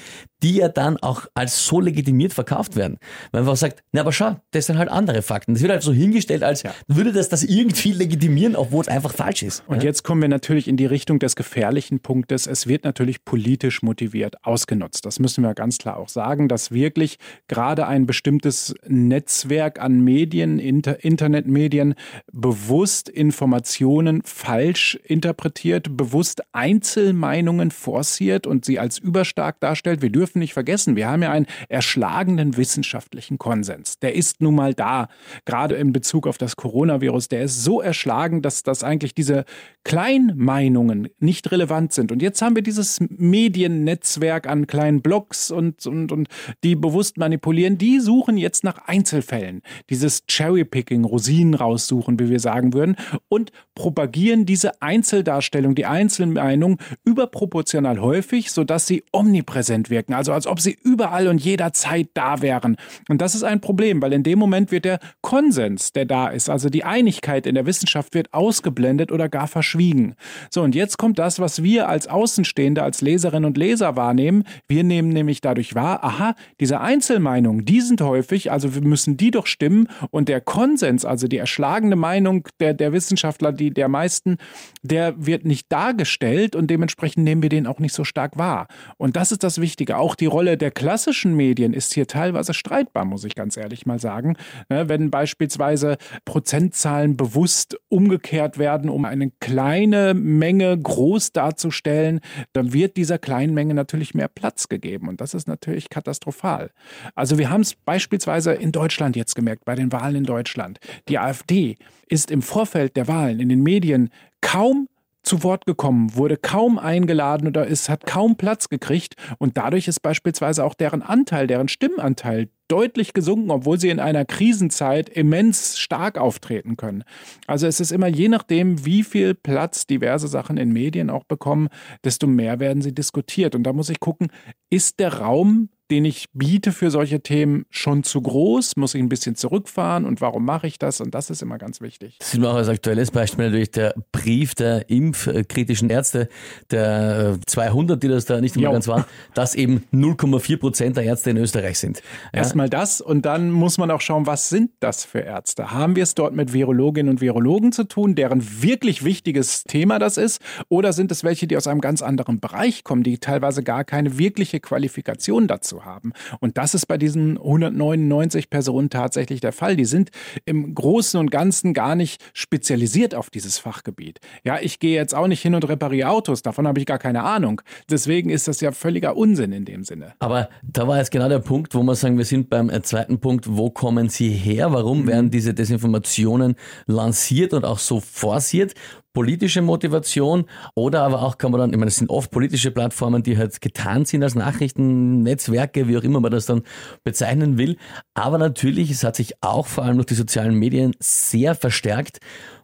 die ja dann auch als so legitimiert verkauft werden. Weil man sagt, na aber schau, das sind halt andere Fakten. Das wird halt so hingestellt, als ja. würde das das irgendwie legitimieren, obwohl es einfach falsch ist. Und ja? jetzt kommen wir natürlich in die Richtung des gefährlichen Punktes. Es wird natürlich politisch motiviert ausgenutzt. Das müssen wir ganz klar auch sagen, dass wirklich gerade ein bestimmtes Netzwerk an Medien, Inter Internetmedien, bewusst Informationen falsch interpretiert, bewusst Einzelmeinungen forciert und sie als überstark darstellt. Wir dürfen nicht vergessen, wir haben ja einen erschlagenen wissenschaftlichen Konsens. Der ist nun mal da, gerade in Bezug auf das Coronavirus. Der ist so erschlagen, dass, dass eigentlich diese Kleinmeinungen nicht relevant sind. Und jetzt haben wir dieses Mediennetzwerk an kleinen Blogs und, und, und die bewusst manipulieren. Die suchen jetzt nach Einzelfällen. Dieses Cherrypicking, Rosinen raussuchen, wie wir sagen würden, und propagieren diese Einzeldarstellung, die Einzelmeinung überproportional häufig, sodass sie omnipräsent wirken. Also als ob sie überall und jederzeit da wären. Und das ist ein Problem, weil in dem Moment wird der Konsens, der da ist, also die Einigkeit in der Wissenschaft wird ausgeblendet oder gar verschwiegen. So, und jetzt kommt das, was wir als Außenstehende, als Leserinnen und Leser wahrnehmen. Wir nehmen nämlich dadurch wahr, aha, diese Einzelmeinungen, die sind häufig, also wir müssen die doch stimmen und der Konsens, also die erschlagene Meinung der, der Wissenschaftler, die der meisten, der wird nicht dargestellt und dementsprechend nehmen wir den auch nicht so stark wahr. Und das ist das Wichtige. Auch die Rolle der klassischen Medien ist hier teilweise streitbar, muss ich ganz ehrlich mal sagen. Ne, wenn beispielsweise Prozentzahlen bewusst umgekehrt werden, um eine kleine Menge groß darzustellen, dann wird dieser kleinen Menge natürlich mehr Platz gegeben. Und das ist natürlich katastrophal. Also wir haben es beispielsweise in Deutschland jetzt gemerkt, bei den Wahlen in Deutschland. Die AfD ist im Vorfeld der Wahlen in den Medien kaum zu Wort gekommen, wurde kaum eingeladen oder es hat kaum Platz gekriegt und dadurch ist beispielsweise auch deren Anteil, deren Stimmanteil deutlich gesunken, obwohl sie in einer Krisenzeit immens stark auftreten können. Also es ist immer je nachdem, wie viel Platz diverse Sachen in Medien auch bekommen, desto mehr werden sie diskutiert. Und da muss ich gucken, ist der Raum den ich biete für solche Themen, schon zu groß? Muss ich ein bisschen zurückfahren? Und warum mache ich das? Und das ist immer ganz wichtig. Das ist auch als aktuelles Beispiel natürlich der Brief der impfkritischen Ärzte, der 200, die das da nicht immer ganz waren, dass eben 0,4 Prozent der Ärzte in Österreich sind. Ja? Erstmal das und dann muss man auch schauen, was sind das für Ärzte? Haben wir es dort mit Virologinnen und Virologen zu tun, deren wirklich wichtiges Thema das ist? Oder sind es welche, die aus einem ganz anderen Bereich kommen, die teilweise gar keine wirkliche Qualifikation dazu haben. Und das ist bei diesen 199 Personen tatsächlich der Fall. Die sind im Großen und Ganzen gar nicht spezialisiert auf dieses Fachgebiet. Ja, ich gehe jetzt auch nicht hin und repariere Autos, davon habe ich gar keine Ahnung. Deswegen ist das ja völliger Unsinn in dem Sinne. Aber da war jetzt genau der Punkt, wo wir sagen, wir sind beim äh, zweiten Punkt, wo kommen sie her? Warum mhm. werden diese Desinformationen lanciert und auch so forciert? Politische Motivation oder aber auch kann man dann, ich meine, es sind oft politische Plattformen, die halt getan sind als Nachrichtennetzwerke, wie auch immer man das dann bezeichnen will. Aber natürlich, es hat sich auch vor allem durch die sozialen Medien sehr verstärkt.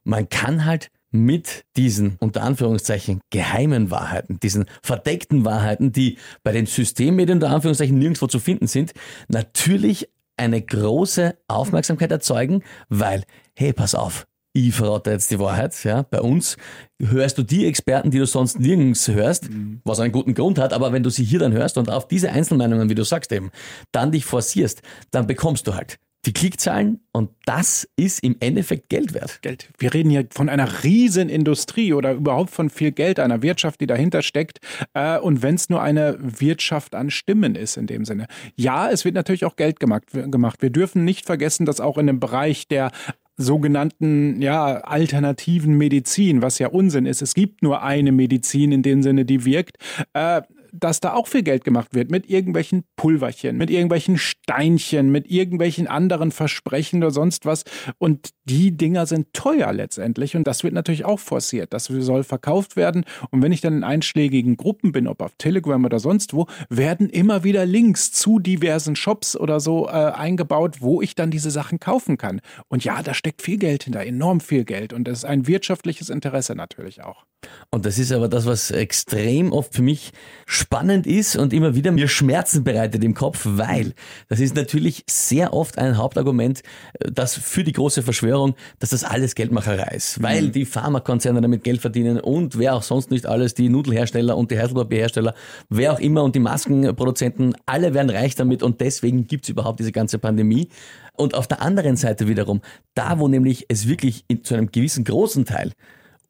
Man kann halt mit diesen unter Anführungszeichen geheimen Wahrheiten, diesen verdeckten Wahrheiten, die bei den Systemmedien unter Anführungszeichen nirgendwo zu finden sind, natürlich eine große Aufmerksamkeit erzeugen, weil, hey, pass auf, ich verrate jetzt die Wahrheit, ja, bei uns hörst du die Experten, die du sonst nirgends hörst, mhm. was einen guten Grund hat, aber wenn du sie hier dann hörst und auf diese Einzelmeinungen, wie du sagst eben, dann dich forcierst, dann bekommst du halt die Klickzahlen und das ist im Endeffekt Geld wert. Geld. Wir reden hier von einer riesen Industrie oder überhaupt von viel Geld, einer Wirtschaft, die dahinter steckt. Äh, und wenn es nur eine Wirtschaft an Stimmen ist in dem Sinne. Ja, es wird natürlich auch Geld gemacht. Wir dürfen nicht vergessen, dass auch in dem Bereich der sogenannten ja, alternativen Medizin, was ja Unsinn ist. Es gibt nur eine Medizin in dem Sinne, die wirkt. Äh, dass da auch viel Geld gemacht wird mit irgendwelchen Pulverchen, mit irgendwelchen Steinchen, mit irgendwelchen anderen Versprechen oder sonst was. Und die Dinger sind teuer letztendlich. Und das wird natürlich auch forciert. Das soll verkauft werden. Und wenn ich dann in einschlägigen Gruppen bin, ob auf Telegram oder sonst wo, werden immer wieder Links zu diversen Shops oder so äh, eingebaut, wo ich dann diese Sachen kaufen kann. Und ja, da steckt viel Geld hinter, enorm viel Geld. Und das ist ein wirtschaftliches Interesse natürlich auch. Und das ist aber das, was extrem oft für mich spannend ist und immer wieder mir Schmerzen bereitet im Kopf, weil das ist natürlich sehr oft ein Hauptargument, äh, das für die große Verschwörung, dass das alles Geldmacherei ist, weil mhm. die Pharmakonzerne damit Geld verdienen und wer auch sonst nicht alles, die Nudelhersteller und die Heidelpapierhersteller, wer auch immer und die Maskenproduzenten, alle werden reich damit und deswegen gibt es überhaupt diese ganze Pandemie. Und auf der anderen Seite wiederum, da wo nämlich es wirklich in, zu einem gewissen großen Teil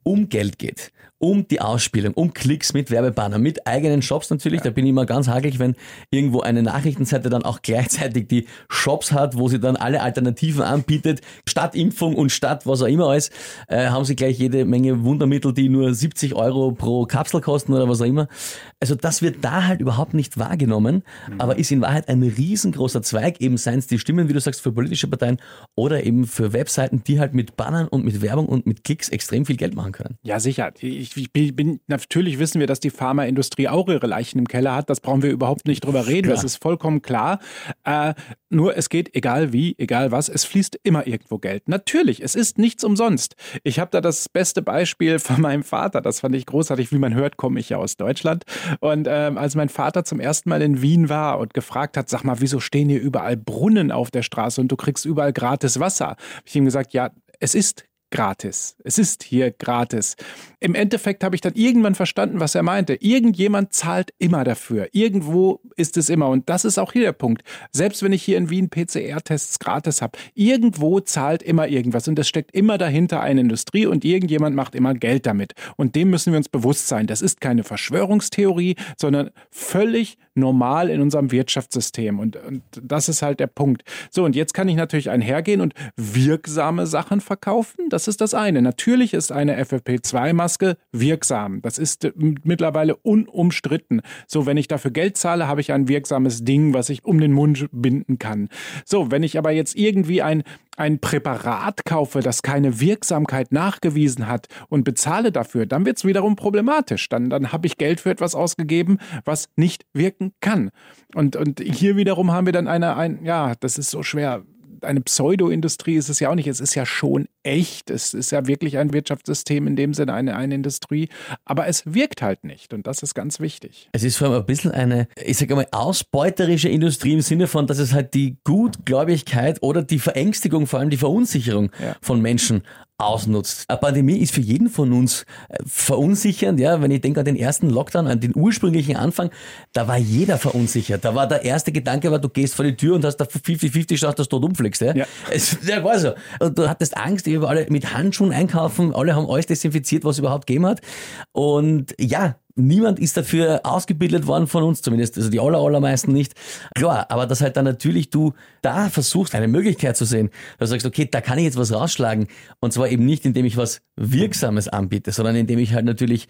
um Geld geht, um die Ausspielung, um Klicks mit Werbebanner, mit eigenen Shops natürlich. Ja. Da bin ich immer ganz hakelig, wenn irgendwo eine Nachrichtenseite dann auch gleichzeitig die Shops hat, wo sie dann alle Alternativen anbietet. Statt Impfung und statt was auch immer alles, äh, haben sie gleich jede Menge Wundermittel, die nur 70 Euro pro Kapsel kosten oder was auch immer. Also das wird da halt überhaupt nicht wahrgenommen, mhm. aber ist in Wahrheit ein riesengroßer Zweig, eben seien es die Stimmen, wie du sagst, für politische Parteien oder eben für Webseiten, die halt mit Bannern und mit Werbung und mit Klicks extrem viel Geld machen können. Ja, sicher. Ich, ich bin, natürlich wissen wir, dass die Pharmaindustrie auch ihre Leichen im Keller hat. Das brauchen wir überhaupt nicht drüber reden. Klar. Das ist vollkommen klar. Äh, nur es geht, egal wie, egal was, es fließt immer irgendwo Geld. Natürlich, es ist nichts umsonst. Ich habe da das beste Beispiel von meinem Vater. Das fand ich großartig. Wie man hört, komme ich ja aus Deutschland. Und ähm, als mein Vater zum ersten Mal in Wien war und gefragt hat, sag mal, wieso stehen hier überall Brunnen auf der Straße und du kriegst überall gratis Wasser, habe ich ihm gesagt, ja, es ist gratis. Es ist hier gratis. Im Endeffekt habe ich dann irgendwann verstanden, was er meinte. Irgendjemand zahlt immer dafür. Irgendwo ist es immer. Und das ist auch hier der Punkt. Selbst wenn ich hier in Wien PCR-Tests gratis habe, irgendwo zahlt immer irgendwas. Und es steckt immer dahinter eine Industrie und irgendjemand macht immer Geld damit. Und dem müssen wir uns bewusst sein. Das ist keine Verschwörungstheorie, sondern völlig normal in unserem Wirtschaftssystem. Und, und das ist halt der Punkt. So, und jetzt kann ich natürlich einhergehen und wirksame Sachen verkaufen. Das ist das eine. Natürlich ist eine FFP2-Maske wirksam. Das ist mittlerweile unumstritten. So, wenn ich dafür Geld zahle, habe ich ein wirksames Ding, was ich um den Mund binden kann. So, wenn ich aber jetzt irgendwie ein ein Präparat kaufe, das keine Wirksamkeit nachgewiesen hat und bezahle dafür, dann wird es wiederum problematisch. Dann, dann habe ich Geld für etwas ausgegeben, was nicht wirken kann. Und, und hier wiederum haben wir dann eine, ein, ja, das ist so schwer eine Pseudo-Industrie ist es ja auch nicht. Es ist ja schon echt. Es ist ja wirklich ein Wirtschaftssystem in dem Sinne, eine, eine Industrie. Aber es wirkt halt nicht. Und das ist ganz wichtig. Es ist vor allem ein bisschen eine, ich sage mal, ausbeuterische Industrie im Sinne von, dass es halt die Gutgläubigkeit oder die Verängstigung, vor allem die Verunsicherung ja. von Menschen ausnutzt. Eine Pandemie ist für jeden von uns äh, verunsichernd, ja, wenn ich denke an den ersten Lockdown, an den ursprünglichen Anfang, da war jeder verunsichert. Da war der erste Gedanke, war, du gehst vor die Tür und hast da 50-50 Chance, dass du dort umfliegst. Ja? Ja. Es, ja, war so. Und du hattest Angst, ich habe alle mit Handschuhen einkaufen, alle haben alles desinfiziert, was es überhaupt gegeben hat. Und ja, Niemand ist dafür ausgebildet worden von uns, zumindest also die aller, allermeisten nicht. Klar, aber dass halt dann natürlich du da versuchst, eine Möglichkeit zu sehen, dass du sagst, okay, da kann ich jetzt was rausschlagen. Und zwar eben nicht, indem ich was Wirksames anbiete, sondern indem ich halt natürlich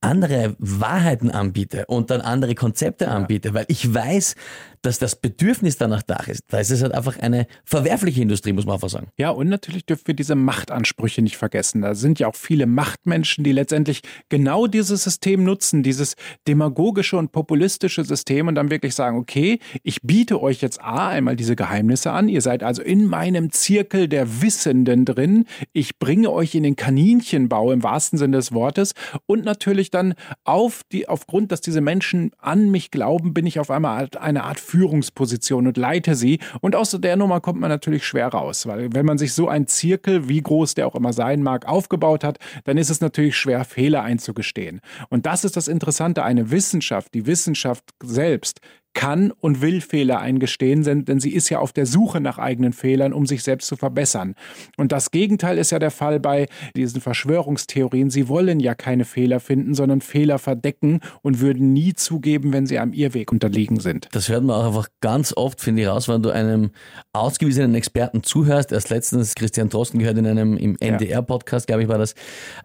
andere Wahrheiten anbiete und dann andere Konzepte anbiete, weil ich weiß, dass das Bedürfnis danach da ist. Da ist es halt einfach eine verwerfliche Industrie, muss man einfach sagen. Ja, und natürlich dürfen wir diese Machtansprüche nicht vergessen. Da sind ja auch viele Machtmenschen, die letztendlich genau dieses System nutzen, dieses demagogische und populistische System und dann wirklich sagen, okay, ich biete euch jetzt A, einmal diese Geheimnisse an. Ihr seid also in meinem Zirkel der Wissenden drin. Ich bringe euch in den Kaninchenbau im wahrsten Sinne des Wortes und natürlich dann auf die, aufgrund, dass diese Menschen an mich glauben, bin ich auf einmal eine Art Führungsposition und leite sie. Und aus der Nummer kommt man natürlich schwer raus, weil wenn man sich so ein Zirkel, wie groß der auch immer sein mag, aufgebaut hat, dann ist es natürlich schwer, Fehler einzugestehen. Und das ist das Interessante, eine Wissenschaft, die Wissenschaft selbst kann und will Fehler eingestehen, denn sie ist ja auf der Suche nach eigenen Fehlern, um sich selbst zu verbessern. Und das Gegenteil ist ja der Fall bei diesen Verschwörungstheorien. Sie wollen ja keine Fehler finden, sondern Fehler verdecken und würden nie zugeben, wenn sie am Irrweg unterliegen sind. Das hört man auch einfach ganz oft, finde ich, raus, wenn du einem ausgewiesenen Experten zuhörst. Erst letztens Christian Drosten gehört in einem im NDR-Podcast, glaube ich, war das.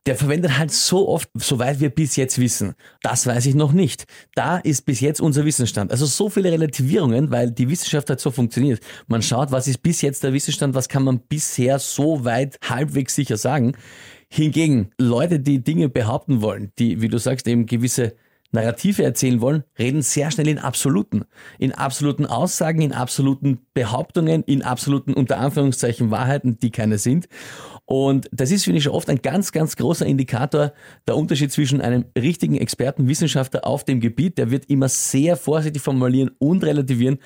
Der verwendet halt so oft, soweit wir bis jetzt wissen. Das weiß ich noch nicht. Da ist bis jetzt unser Wissensstand. Also so viele Relativierungen, weil die Wissenschaft halt so funktioniert. Man schaut, was ist bis jetzt der Wissensstand, was kann man bisher so weit halbwegs sicher sagen. Hingegen Leute, die Dinge behaupten wollen, die, wie du sagst, eben gewisse Narrative erzählen wollen, reden sehr schnell in absoluten. In absoluten Aussagen, in absoluten Behauptungen, in absoluten unter Anführungszeichen Wahrheiten, die keine sind. Und das ist, finde ich, oft ein ganz, ganz großer Indikator der Unterschied zwischen einem richtigen Experten, Wissenschaftler auf dem Gebiet, der wird immer sehr vorsichtig formulieren und relativieren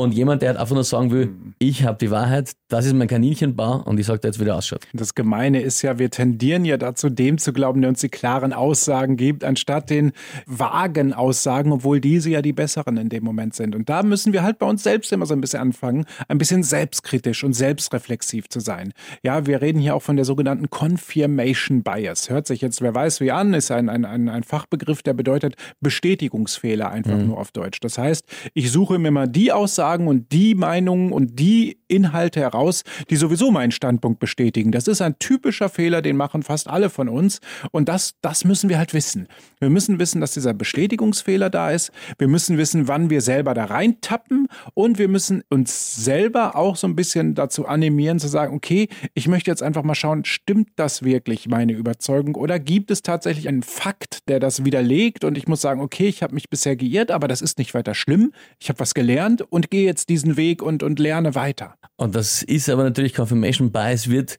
und jemand, der halt einfach nur sagen will, mhm. ich habe die Wahrheit, das ist mein Kaninchenbau und ich sage dir jetzt, wie der ausschaut. Das Gemeine ist ja, wir tendieren ja dazu, dem zu glauben, der uns die klaren Aussagen gibt, anstatt den vagen Aussagen, obwohl diese ja die besseren in dem Moment sind. Und da müssen wir halt bei uns selbst immer so ein bisschen anfangen, ein bisschen selbstkritisch und selbstreflexiv zu sein. Ja, wir reden hier auch von der sogenannten Confirmation Bias. Hört sich jetzt, wer weiß wie an, ist ein, ein, ein, ein Fachbegriff, der bedeutet Bestätigungsfehler einfach mhm. nur auf Deutsch. Das heißt, ich suche mir mal die Aussagen, Aussagen und die Meinungen und die Inhalte heraus, die sowieso meinen Standpunkt bestätigen. Das ist ein typischer Fehler, den machen fast alle von uns. Und das, das müssen wir halt wissen. Wir müssen wissen, dass dieser Bestätigungsfehler da ist. Wir müssen wissen, wann wir selber da reintappen. Und wir müssen uns selber auch so ein bisschen dazu animieren, zu sagen, okay, ich möchte jetzt einfach mal schauen, stimmt das wirklich meine Überzeugung oder gibt es tatsächlich einen Fakt, der das widerlegt? Und ich muss sagen, okay, ich habe mich bisher geirrt, aber das ist nicht weiter schlimm. Ich habe was gelernt und gehe jetzt diesen Weg und, und lerne weiter. Und das ist aber natürlich Confirmation Bias wird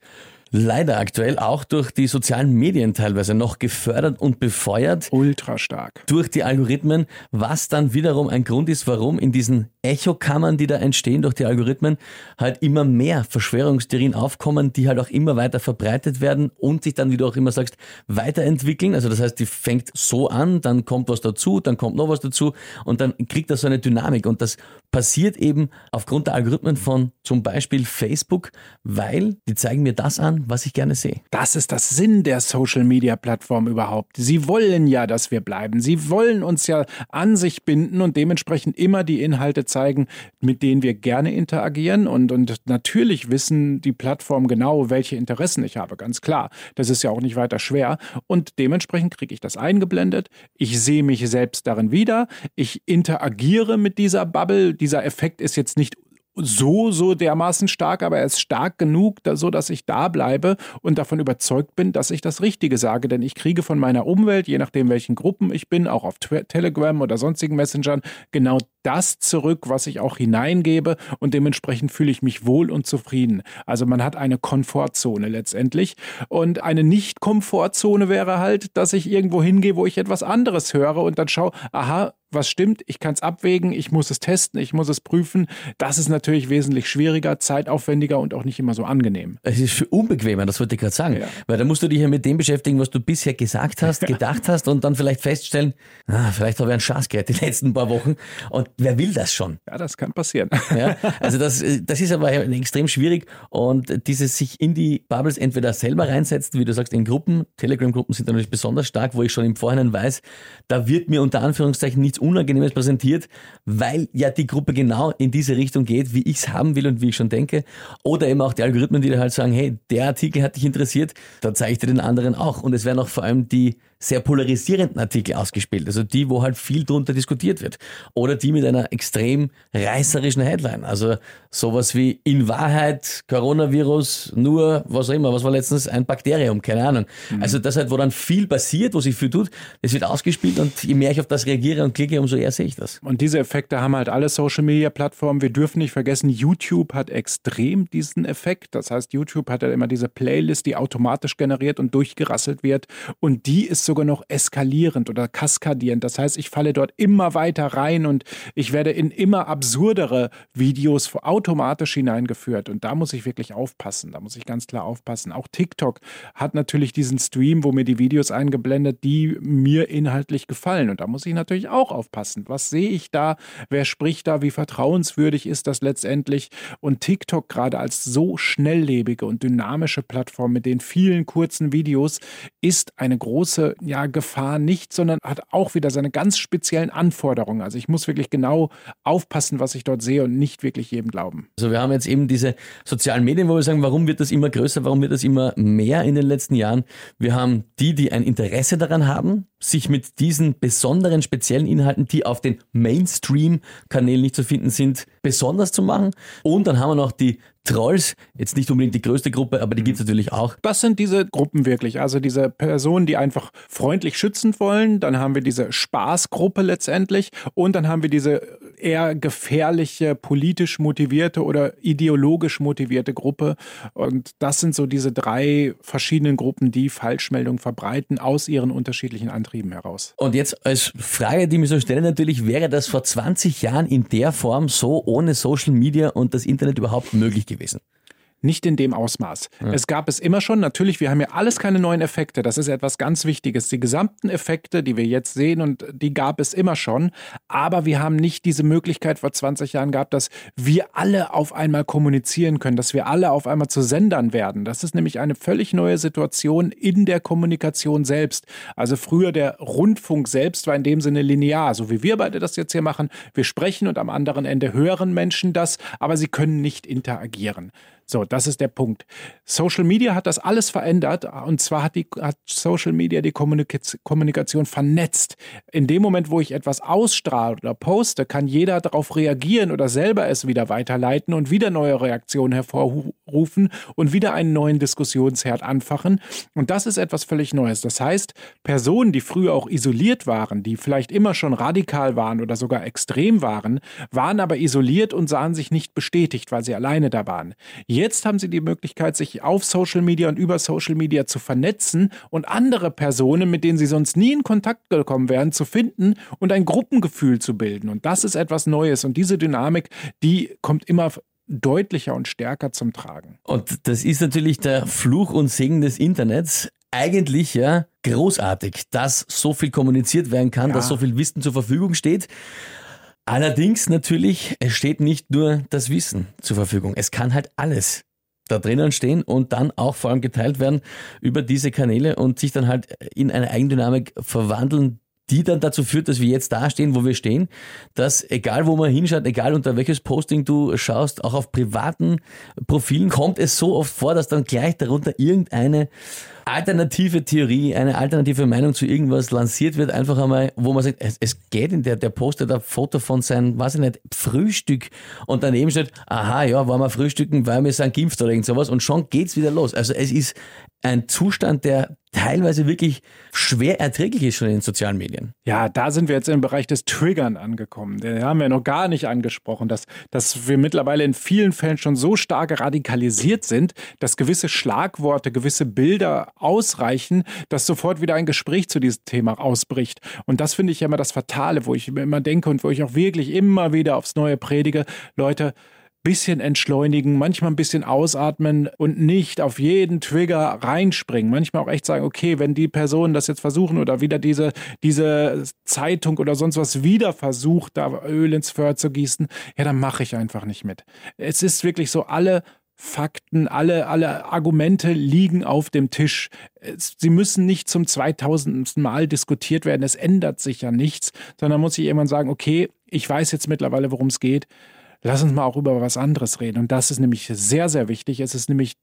leider aktuell auch durch die sozialen Medien teilweise noch gefördert und befeuert. Ultra stark. Durch die Algorithmen, was dann wiederum ein Grund ist, warum in diesen Echokammern, die da entstehen durch die Algorithmen, halt immer mehr Verschwörungstheorien aufkommen, die halt auch immer weiter verbreitet werden und sich dann, wie du auch immer sagst, weiterentwickeln. Also das heißt, die fängt so an, dann kommt was dazu, dann kommt noch was dazu und dann kriegt das so eine Dynamik. Und das passiert eben aufgrund der Algorithmen von zum Beispiel Facebook, weil die zeigen mir das an, was ich gerne sehe. Das ist das Sinn der Social Media Plattform überhaupt. Sie wollen ja, dass wir bleiben. Sie wollen uns ja an sich binden und dementsprechend immer die Inhalte zeigen, mit denen wir gerne interagieren. Und, und natürlich wissen die Plattformen genau, welche Interessen ich habe, ganz klar. Das ist ja auch nicht weiter schwer. Und dementsprechend kriege ich das eingeblendet. Ich sehe mich selbst darin wieder. Ich interagiere mit dieser Bubble. Dieser Effekt ist jetzt nicht so, so dermaßen stark, aber er ist stark genug, so dass ich da bleibe und davon überzeugt bin, dass ich das Richtige sage. Denn ich kriege von meiner Umwelt, je nachdem welchen Gruppen ich bin, auch auf Telegram oder sonstigen Messengern, genau das zurück, was ich auch hineingebe und dementsprechend fühle ich mich wohl und zufrieden. Also man hat eine Komfortzone letztendlich und eine Nicht-Komfortzone wäre halt, dass ich irgendwo hingehe, wo ich etwas anderes höre und dann schaue, aha, was stimmt, ich kann es abwägen, ich muss es testen, ich muss es prüfen. Das ist natürlich wesentlich schwieriger, zeitaufwendiger und auch nicht immer so angenehm. Es ist für unbequemer, das wollte ich gerade sagen. Ja. Weil da musst du dich ja mit dem beschäftigen, was du bisher gesagt hast, gedacht hast und dann vielleicht feststellen, ah, vielleicht habe ich einen Schatz gehört die letzten paar Wochen. Und wer will das schon? Ja, das kann passieren. Ja, also das, das ist aber extrem schwierig und dieses sich in die Bubbles entweder selber reinsetzen, wie du sagst, in Gruppen, Telegram-Gruppen sind natürlich besonders stark, wo ich schon im Vorhinein weiß, da wird mir unter Anführungszeichen nichts Unangenehmes präsentiert, weil ja die Gruppe genau in diese Richtung geht, wie ich es haben will und wie ich schon denke. Oder eben auch die Algorithmen, die dir halt sagen, hey, der Artikel hat dich interessiert, da zeige ich dir den anderen auch. Und es werden auch vor allem die sehr polarisierenden Artikel ausgespielt, also die, wo halt viel drunter diskutiert wird. Oder die mit einer extrem reißerischen Headline. Also sowas wie in Wahrheit Coronavirus nur, was auch immer, was war letztens ein Bakterium, keine Ahnung. Mhm. Also das halt, wo dann viel passiert, wo sich viel tut, das wird ausgespielt und je mehr ich auf das reagiere und klicke, umso eher sehe ich das. Und diese Effekte haben halt alle Social Media Plattformen. Wir dürfen nicht vergessen, YouTube hat extrem diesen Effekt. Das heißt, YouTube hat ja immer diese Playlist, die automatisch generiert und durchgerasselt wird. Und die ist sogar noch eskalierend oder kaskadierend. Das heißt, ich falle dort immer weiter rein und ich werde in immer absurdere Videos automatisch hineingeführt. Und da muss ich wirklich aufpassen. Da muss ich ganz klar aufpassen. Auch TikTok hat natürlich diesen Stream, wo mir die Videos eingeblendet, die mir inhaltlich gefallen. Und da muss ich natürlich auch aufpassen. Was sehe ich da? Wer spricht da? Wie vertrauenswürdig ist das letztendlich? Und TikTok gerade als so schnelllebige und dynamische Plattform mit den vielen kurzen Videos ist eine große ja, Gefahr nicht, sondern hat auch wieder seine ganz speziellen Anforderungen. Also ich muss wirklich genau aufpassen, was ich dort sehe und nicht wirklich jedem glauben. Also wir haben jetzt eben diese sozialen Medien, wo wir sagen, warum wird das immer größer, warum wird das immer mehr in den letzten Jahren? Wir haben die, die ein Interesse daran haben, sich mit diesen besonderen speziellen Inhalten, die auf den Mainstream-Kanälen nicht zu finden sind, besonders zu machen. Und dann haben wir noch die Trolls, jetzt nicht unbedingt die größte Gruppe, aber die gibt es natürlich auch. Was sind diese Gruppen wirklich? Also diese Personen, die einfach freundlich schützen wollen, dann haben wir diese Spaßgruppe letztendlich und dann haben wir diese eher gefährliche, politisch motivierte oder ideologisch motivierte Gruppe. Und das sind so diese drei verschiedenen Gruppen, die Falschmeldungen verbreiten aus ihren unterschiedlichen Antrieben heraus. Und jetzt als Frage, die mir so stellen natürlich, wäre das vor 20 Jahren in der Form so ohne Social Media und das Internet überhaupt möglich gewesen? Nicht in dem Ausmaß. Ja. Es gab es immer schon. Natürlich, wir haben ja alles keine neuen Effekte. Das ist etwas ganz Wichtiges. Die gesamten Effekte, die wir jetzt sehen, und die gab es immer schon. Aber wir haben nicht diese Möglichkeit vor 20 Jahren gehabt, dass wir alle auf einmal kommunizieren können, dass wir alle auf einmal zu Sendern werden. Das ist nämlich eine völlig neue Situation in der Kommunikation selbst. Also früher der Rundfunk selbst war in dem Sinne linear, so wie wir beide das jetzt hier machen. Wir sprechen und am anderen Ende hören Menschen das, aber sie können nicht interagieren. So, das ist der Punkt. Social Media hat das alles verändert und zwar hat, die, hat Social Media die Kommunikation vernetzt. In dem Moment, wo ich etwas ausstrahle oder poste, kann jeder darauf reagieren oder selber es wieder weiterleiten und wieder neue Reaktionen hervorrufen und wieder einen neuen Diskussionsherd anfachen. Und das ist etwas völlig Neues. Das heißt, Personen, die früher auch isoliert waren, die vielleicht immer schon radikal waren oder sogar extrem waren, waren aber isoliert und sahen sich nicht bestätigt, weil sie alleine da waren. Jetzt haben sie die Möglichkeit, sich auf Social Media und über Social Media zu vernetzen und andere Personen, mit denen sie sonst nie in Kontakt gekommen wären, zu finden und ein Gruppengefühl zu bilden. Und das ist etwas Neues. Und diese Dynamik, die kommt immer deutlicher und stärker zum Tragen. Und das ist natürlich der Fluch und Segen des Internets. Eigentlich ja großartig, dass so viel kommuniziert werden kann, ja. dass so viel Wissen zur Verfügung steht. Allerdings natürlich, es steht nicht nur das Wissen zur Verfügung. Es kann halt alles da drinnen stehen und dann auch vor allem geteilt werden über diese Kanäle und sich dann halt in eine Eigendynamik verwandeln, die dann dazu führt, dass wir jetzt da stehen, wo wir stehen, dass egal wo man hinschaut, egal unter welches Posting du schaust, auch auf privaten Profilen kommt es so oft vor, dass dann gleich darunter irgendeine alternative Theorie, eine alternative Meinung zu irgendwas lanciert wird, einfach einmal, wo man sagt, es, es geht in der, der postet ein Foto von seinem, weiß ich nicht, Frühstück und daneben steht, aha, ja, wollen wir frühstücken, weil wir sind geimpft oder irgend sowas und schon geht's wieder los. Also es ist ein Zustand, der teilweise wirklich schwer erträglich ist schon in den sozialen Medien. Ja, da sind wir jetzt im Bereich des Triggern angekommen. Den haben wir noch gar nicht angesprochen, dass, dass wir mittlerweile in vielen Fällen schon so stark radikalisiert sind, dass gewisse Schlagworte, gewisse Bilder ausreichen, dass sofort wieder ein Gespräch zu diesem Thema ausbricht. Und das finde ich ja immer das Fatale, wo ich immer denke und wo ich auch wirklich immer wieder aufs Neue predige, Leute, bisschen entschleunigen, manchmal ein bisschen ausatmen und nicht auf jeden Trigger reinspringen. Manchmal auch echt sagen, okay, wenn die Personen das jetzt versuchen oder wieder diese, diese Zeitung oder sonst was wieder versucht, da Öl ins Feuer zu gießen, ja, dann mache ich einfach nicht mit. Es ist wirklich so, alle Fakten, alle, alle Argumente liegen auf dem Tisch. Sie müssen nicht zum 2000. Mal diskutiert werden. Es ändert sich ja nichts, sondern muss ich irgendwann sagen, okay, ich weiß jetzt mittlerweile, worum es geht lass uns mal auch über was anderes reden. Und das ist nämlich sehr, sehr wichtig. Es ist nämlich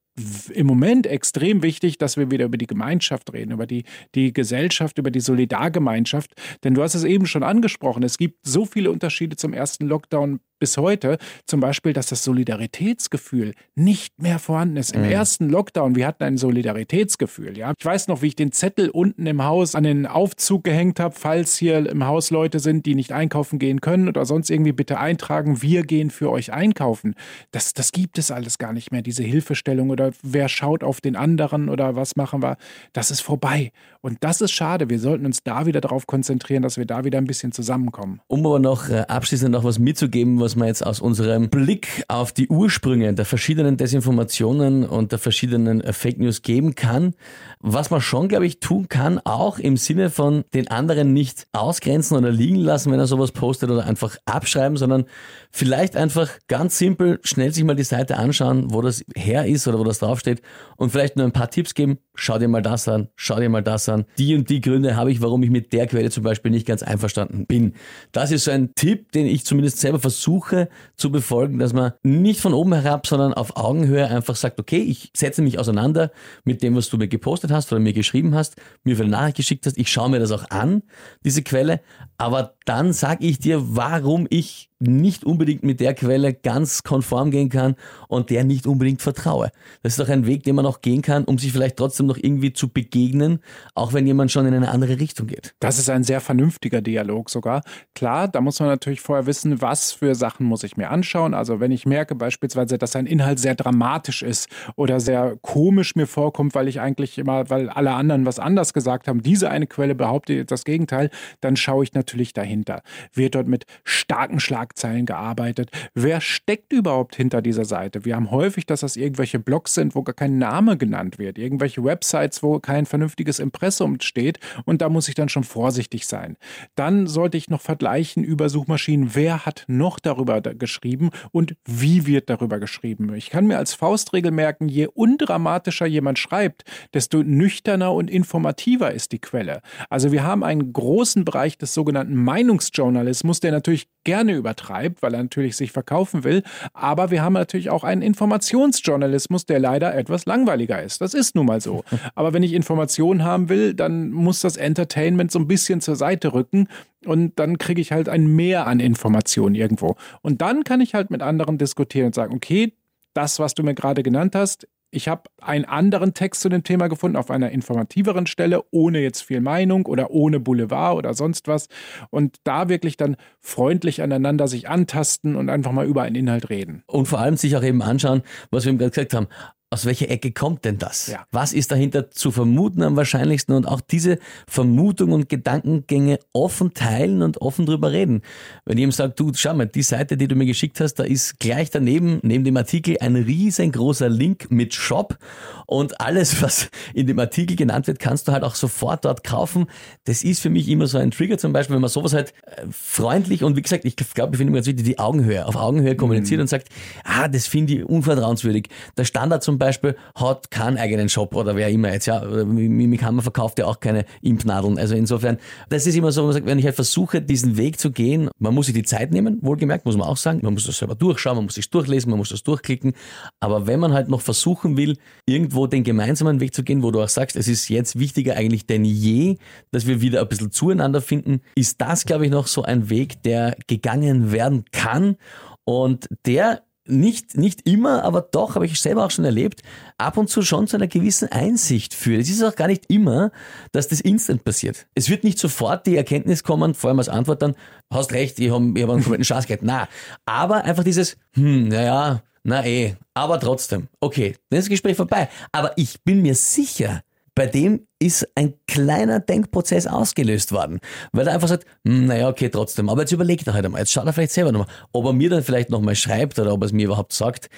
im Moment extrem wichtig, dass wir wieder über die Gemeinschaft reden, über die, die Gesellschaft, über die Solidargemeinschaft. Denn du hast es eben schon angesprochen, es gibt so viele Unterschiede zum ersten Lockdown bis heute. Zum Beispiel, dass das Solidaritätsgefühl nicht mehr vorhanden ist. Im mhm. ersten Lockdown, wir hatten ein Solidaritätsgefühl. Ja? Ich weiß noch, wie ich den Zettel unten im Haus an den Aufzug gehängt habe, falls hier im Haus Leute sind, die nicht einkaufen gehen können oder sonst irgendwie bitte eintragen, wir gehen für euch einkaufen. Das, das gibt es alles gar nicht mehr, diese Hilfestellung oder wer schaut auf den anderen oder was machen wir, das ist vorbei. Und das ist schade. Wir sollten uns da wieder darauf konzentrieren, dass wir da wieder ein bisschen zusammenkommen. Um aber noch äh, abschließend noch was mitzugeben, was man jetzt aus unserem Blick auf die Ursprünge der verschiedenen Desinformationen und der verschiedenen äh, Fake News geben kann, was man schon, glaube ich, tun kann, auch im Sinne von den anderen nicht ausgrenzen oder liegen lassen, wenn er sowas postet oder einfach abschreiben, sondern vielleicht einfach ganz simpel schnell sich mal die Seite anschauen, wo das her ist oder wo das draufsteht und vielleicht nur ein paar Tipps geben. Schau dir mal das an, schau dir mal das an. Die und die Gründe habe ich, warum ich mit der Quelle zum Beispiel nicht ganz einverstanden bin. Das ist so ein Tipp, den ich zumindest selber versuche zu befolgen, dass man nicht von oben herab, sondern auf Augenhöhe einfach sagt, okay, ich setze mich auseinander mit dem, was du mir gepostet hast oder mir geschrieben hast, mir für eine Nachricht geschickt hast. Ich schaue mir das auch an, diese Quelle, aber dann sage ich dir, warum ich nicht unbedingt mit der Quelle ganz konform gehen kann und der nicht unbedingt vertraue. Das ist doch ein Weg, den man auch gehen kann, um sich vielleicht trotzdem noch irgendwie zu begegnen, auch wenn jemand schon in eine andere Richtung geht. Das ist ein sehr vernünftiger Dialog sogar. Klar, da muss man natürlich vorher wissen, was für Sachen muss ich mir anschauen. Also wenn ich merke beispielsweise, dass ein Inhalt sehr dramatisch ist oder sehr komisch mir vorkommt, weil ich eigentlich immer, weil alle anderen was anders gesagt haben, diese eine Quelle behauptet das Gegenteil, dann schaue ich natürlich dahinter. Wird dort mit starken Schlag Schlagzeilen gearbeitet. Wer steckt überhaupt hinter dieser Seite? Wir haben häufig, dass das irgendwelche Blogs sind, wo gar kein Name genannt wird, irgendwelche Websites, wo kein vernünftiges Impressum steht und da muss ich dann schon vorsichtig sein. Dann sollte ich noch vergleichen über Suchmaschinen, wer hat noch darüber geschrieben und wie wird darüber geschrieben. Ich kann mir als Faustregel merken, je undramatischer jemand schreibt, desto nüchterner und informativer ist die Quelle. Also wir haben einen großen Bereich des sogenannten Meinungsjournalismus, der natürlich gerne über übertreibt, weil er natürlich sich verkaufen will. Aber wir haben natürlich auch einen Informationsjournalismus, der leider etwas langweiliger ist. Das ist nun mal so. Aber wenn ich Informationen haben will, dann muss das Entertainment so ein bisschen zur Seite rücken und dann kriege ich halt ein Mehr an Informationen irgendwo. Und dann kann ich halt mit anderen diskutieren und sagen, okay, das, was du mir gerade genannt hast, ich habe einen anderen Text zu dem Thema gefunden, auf einer informativeren Stelle, ohne jetzt viel Meinung oder ohne Boulevard oder sonst was. Und da wirklich dann freundlich aneinander sich antasten und einfach mal über einen Inhalt reden. Und vor allem sich auch eben anschauen, was wir eben gerade gesagt haben aus welcher Ecke kommt denn das? Ja. Was ist dahinter zu vermuten am wahrscheinlichsten und auch diese Vermutung und Gedankengänge offen teilen und offen drüber reden. Wenn jemand sagt, du, schau mal, die Seite, die du mir geschickt hast, da ist gleich daneben, neben dem Artikel, ein riesengroßer Link mit Shop und alles, was in dem Artikel genannt wird, kannst du halt auch sofort dort kaufen. Das ist für mich immer so ein Trigger zum Beispiel, wenn man sowas halt äh, freundlich und wie gesagt, ich glaube, ich finde immer ganz wichtig, die Augenhöhe, auf Augenhöhe kommuniziert mhm. und sagt, ah, das finde ich unvertrauenswürdig. Der Standard zum Beispiel hat keinen eigenen Shop oder wer immer jetzt, ja, Mimikama verkauft ja auch keine Impfnadeln. Also insofern, das ist immer so, man sagt, wenn ich halt versuche, diesen Weg zu gehen, man muss sich die Zeit nehmen, wohlgemerkt, muss man auch sagen, man muss das selber durchschauen, man muss sich durchlesen, man muss das durchklicken, aber wenn man halt noch versuchen will, irgendwo den gemeinsamen Weg zu gehen, wo du auch sagst, es ist jetzt wichtiger eigentlich denn je, dass wir wieder ein bisschen zueinander finden, ist das, glaube ich, noch so ein Weg, der gegangen werden kann und der nicht, nicht immer, aber doch, habe ich selber auch schon erlebt, ab und zu schon zu einer gewissen Einsicht führt. Es ist auch gar nicht immer, dass das instant passiert. Es wird nicht sofort die Erkenntnis kommen, vor allem als Antwort dann, hast recht, ich habe ich hab einen kompletten Schatz gehabt. Na, aber einfach dieses, hm, naja, na eh, aber trotzdem, okay, dann ist das Gespräch vorbei. Aber ich bin mir sicher, bei dem ist ein kleiner Denkprozess ausgelöst worden, weil er einfach sagt, hm, naja, okay, trotzdem, aber jetzt überlegt er halt einmal, jetzt schaut er vielleicht selber nochmal, ob er mir dann vielleicht nochmal schreibt oder ob er es mir überhaupt sagt,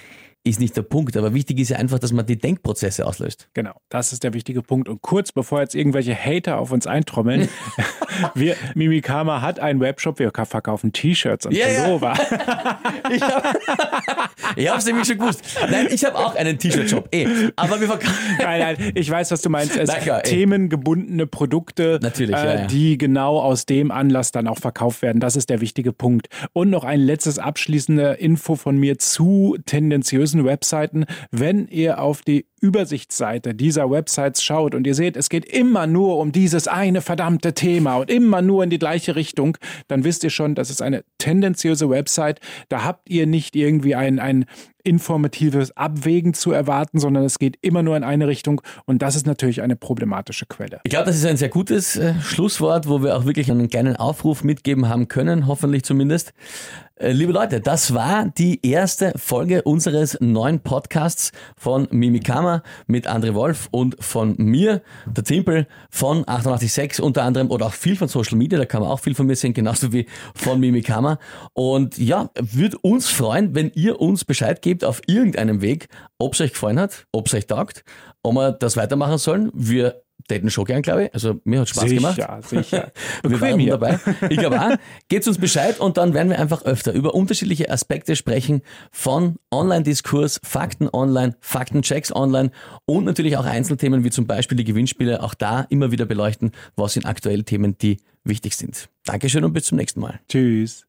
ist nicht der Punkt. Aber wichtig ist ja einfach, dass man die Denkprozesse auslöst. Genau, das ist der wichtige Punkt. Und kurz bevor jetzt irgendwelche Hater auf uns eintrommeln, wir, Mimikama hat einen Webshop, wir verkaufen T-Shirts und yeah, Pullover. ich habe es nämlich schon gewusst. Nein, ich habe auch einen T-Shirt-Shop. Eh, aber wir verkaufen. Nein, nein, ich weiß, was du meinst. Es Lecker, themengebundene Produkte, Natürlich, äh, ja, ja. die genau aus dem Anlass dann auch verkauft werden. Das ist der wichtige Punkt. Und noch ein letztes abschließende Info von mir zu tendenziös seriösen Webseiten, wenn ihr auf die Übersichtsseite dieser Websites schaut und ihr seht, es geht immer nur um dieses eine verdammte Thema und immer nur in die gleiche Richtung, dann wisst ihr schon, das ist eine tendenziöse Website. Da habt ihr nicht irgendwie ein, ein informatives Abwägen zu erwarten, sondern es geht immer nur in eine Richtung und das ist natürlich eine problematische Quelle. Ich glaube, das ist ein sehr gutes äh, Schlusswort, wo wir auch wirklich einen kleinen Aufruf mitgeben haben können, hoffentlich zumindest. Äh, liebe Leute, das war die erste Folge unseres neuen Podcasts von Mimikama mit André Wolf und von mir, der Timpel von 886 unter anderem oder auch viel von Social Media, da kann man auch viel von mir sehen, genauso wie von Mimikama. Und ja, würde uns freuen, wenn ihr uns Bescheid gebt auf irgendeinem Weg, ob es euch gefallen hat, ob es euch taugt, ob wir das weitermachen sollen. Wir täten schon gern, glaube ich. Also mir hat Spaß sicher, gemacht. Ja, sicher. wir waren hier. dabei. Ich glaube auch. Gebt uns Bescheid und dann werden wir einfach öfter über unterschiedliche Aspekte sprechen von Online-Diskurs, Fakten online, Faktenchecks online und natürlich auch Einzelthemen wie zum Beispiel die Gewinnspiele. Auch da immer wieder beleuchten, was sind aktuelle Themen, die wichtig sind. Dankeschön und bis zum nächsten Mal. Tschüss.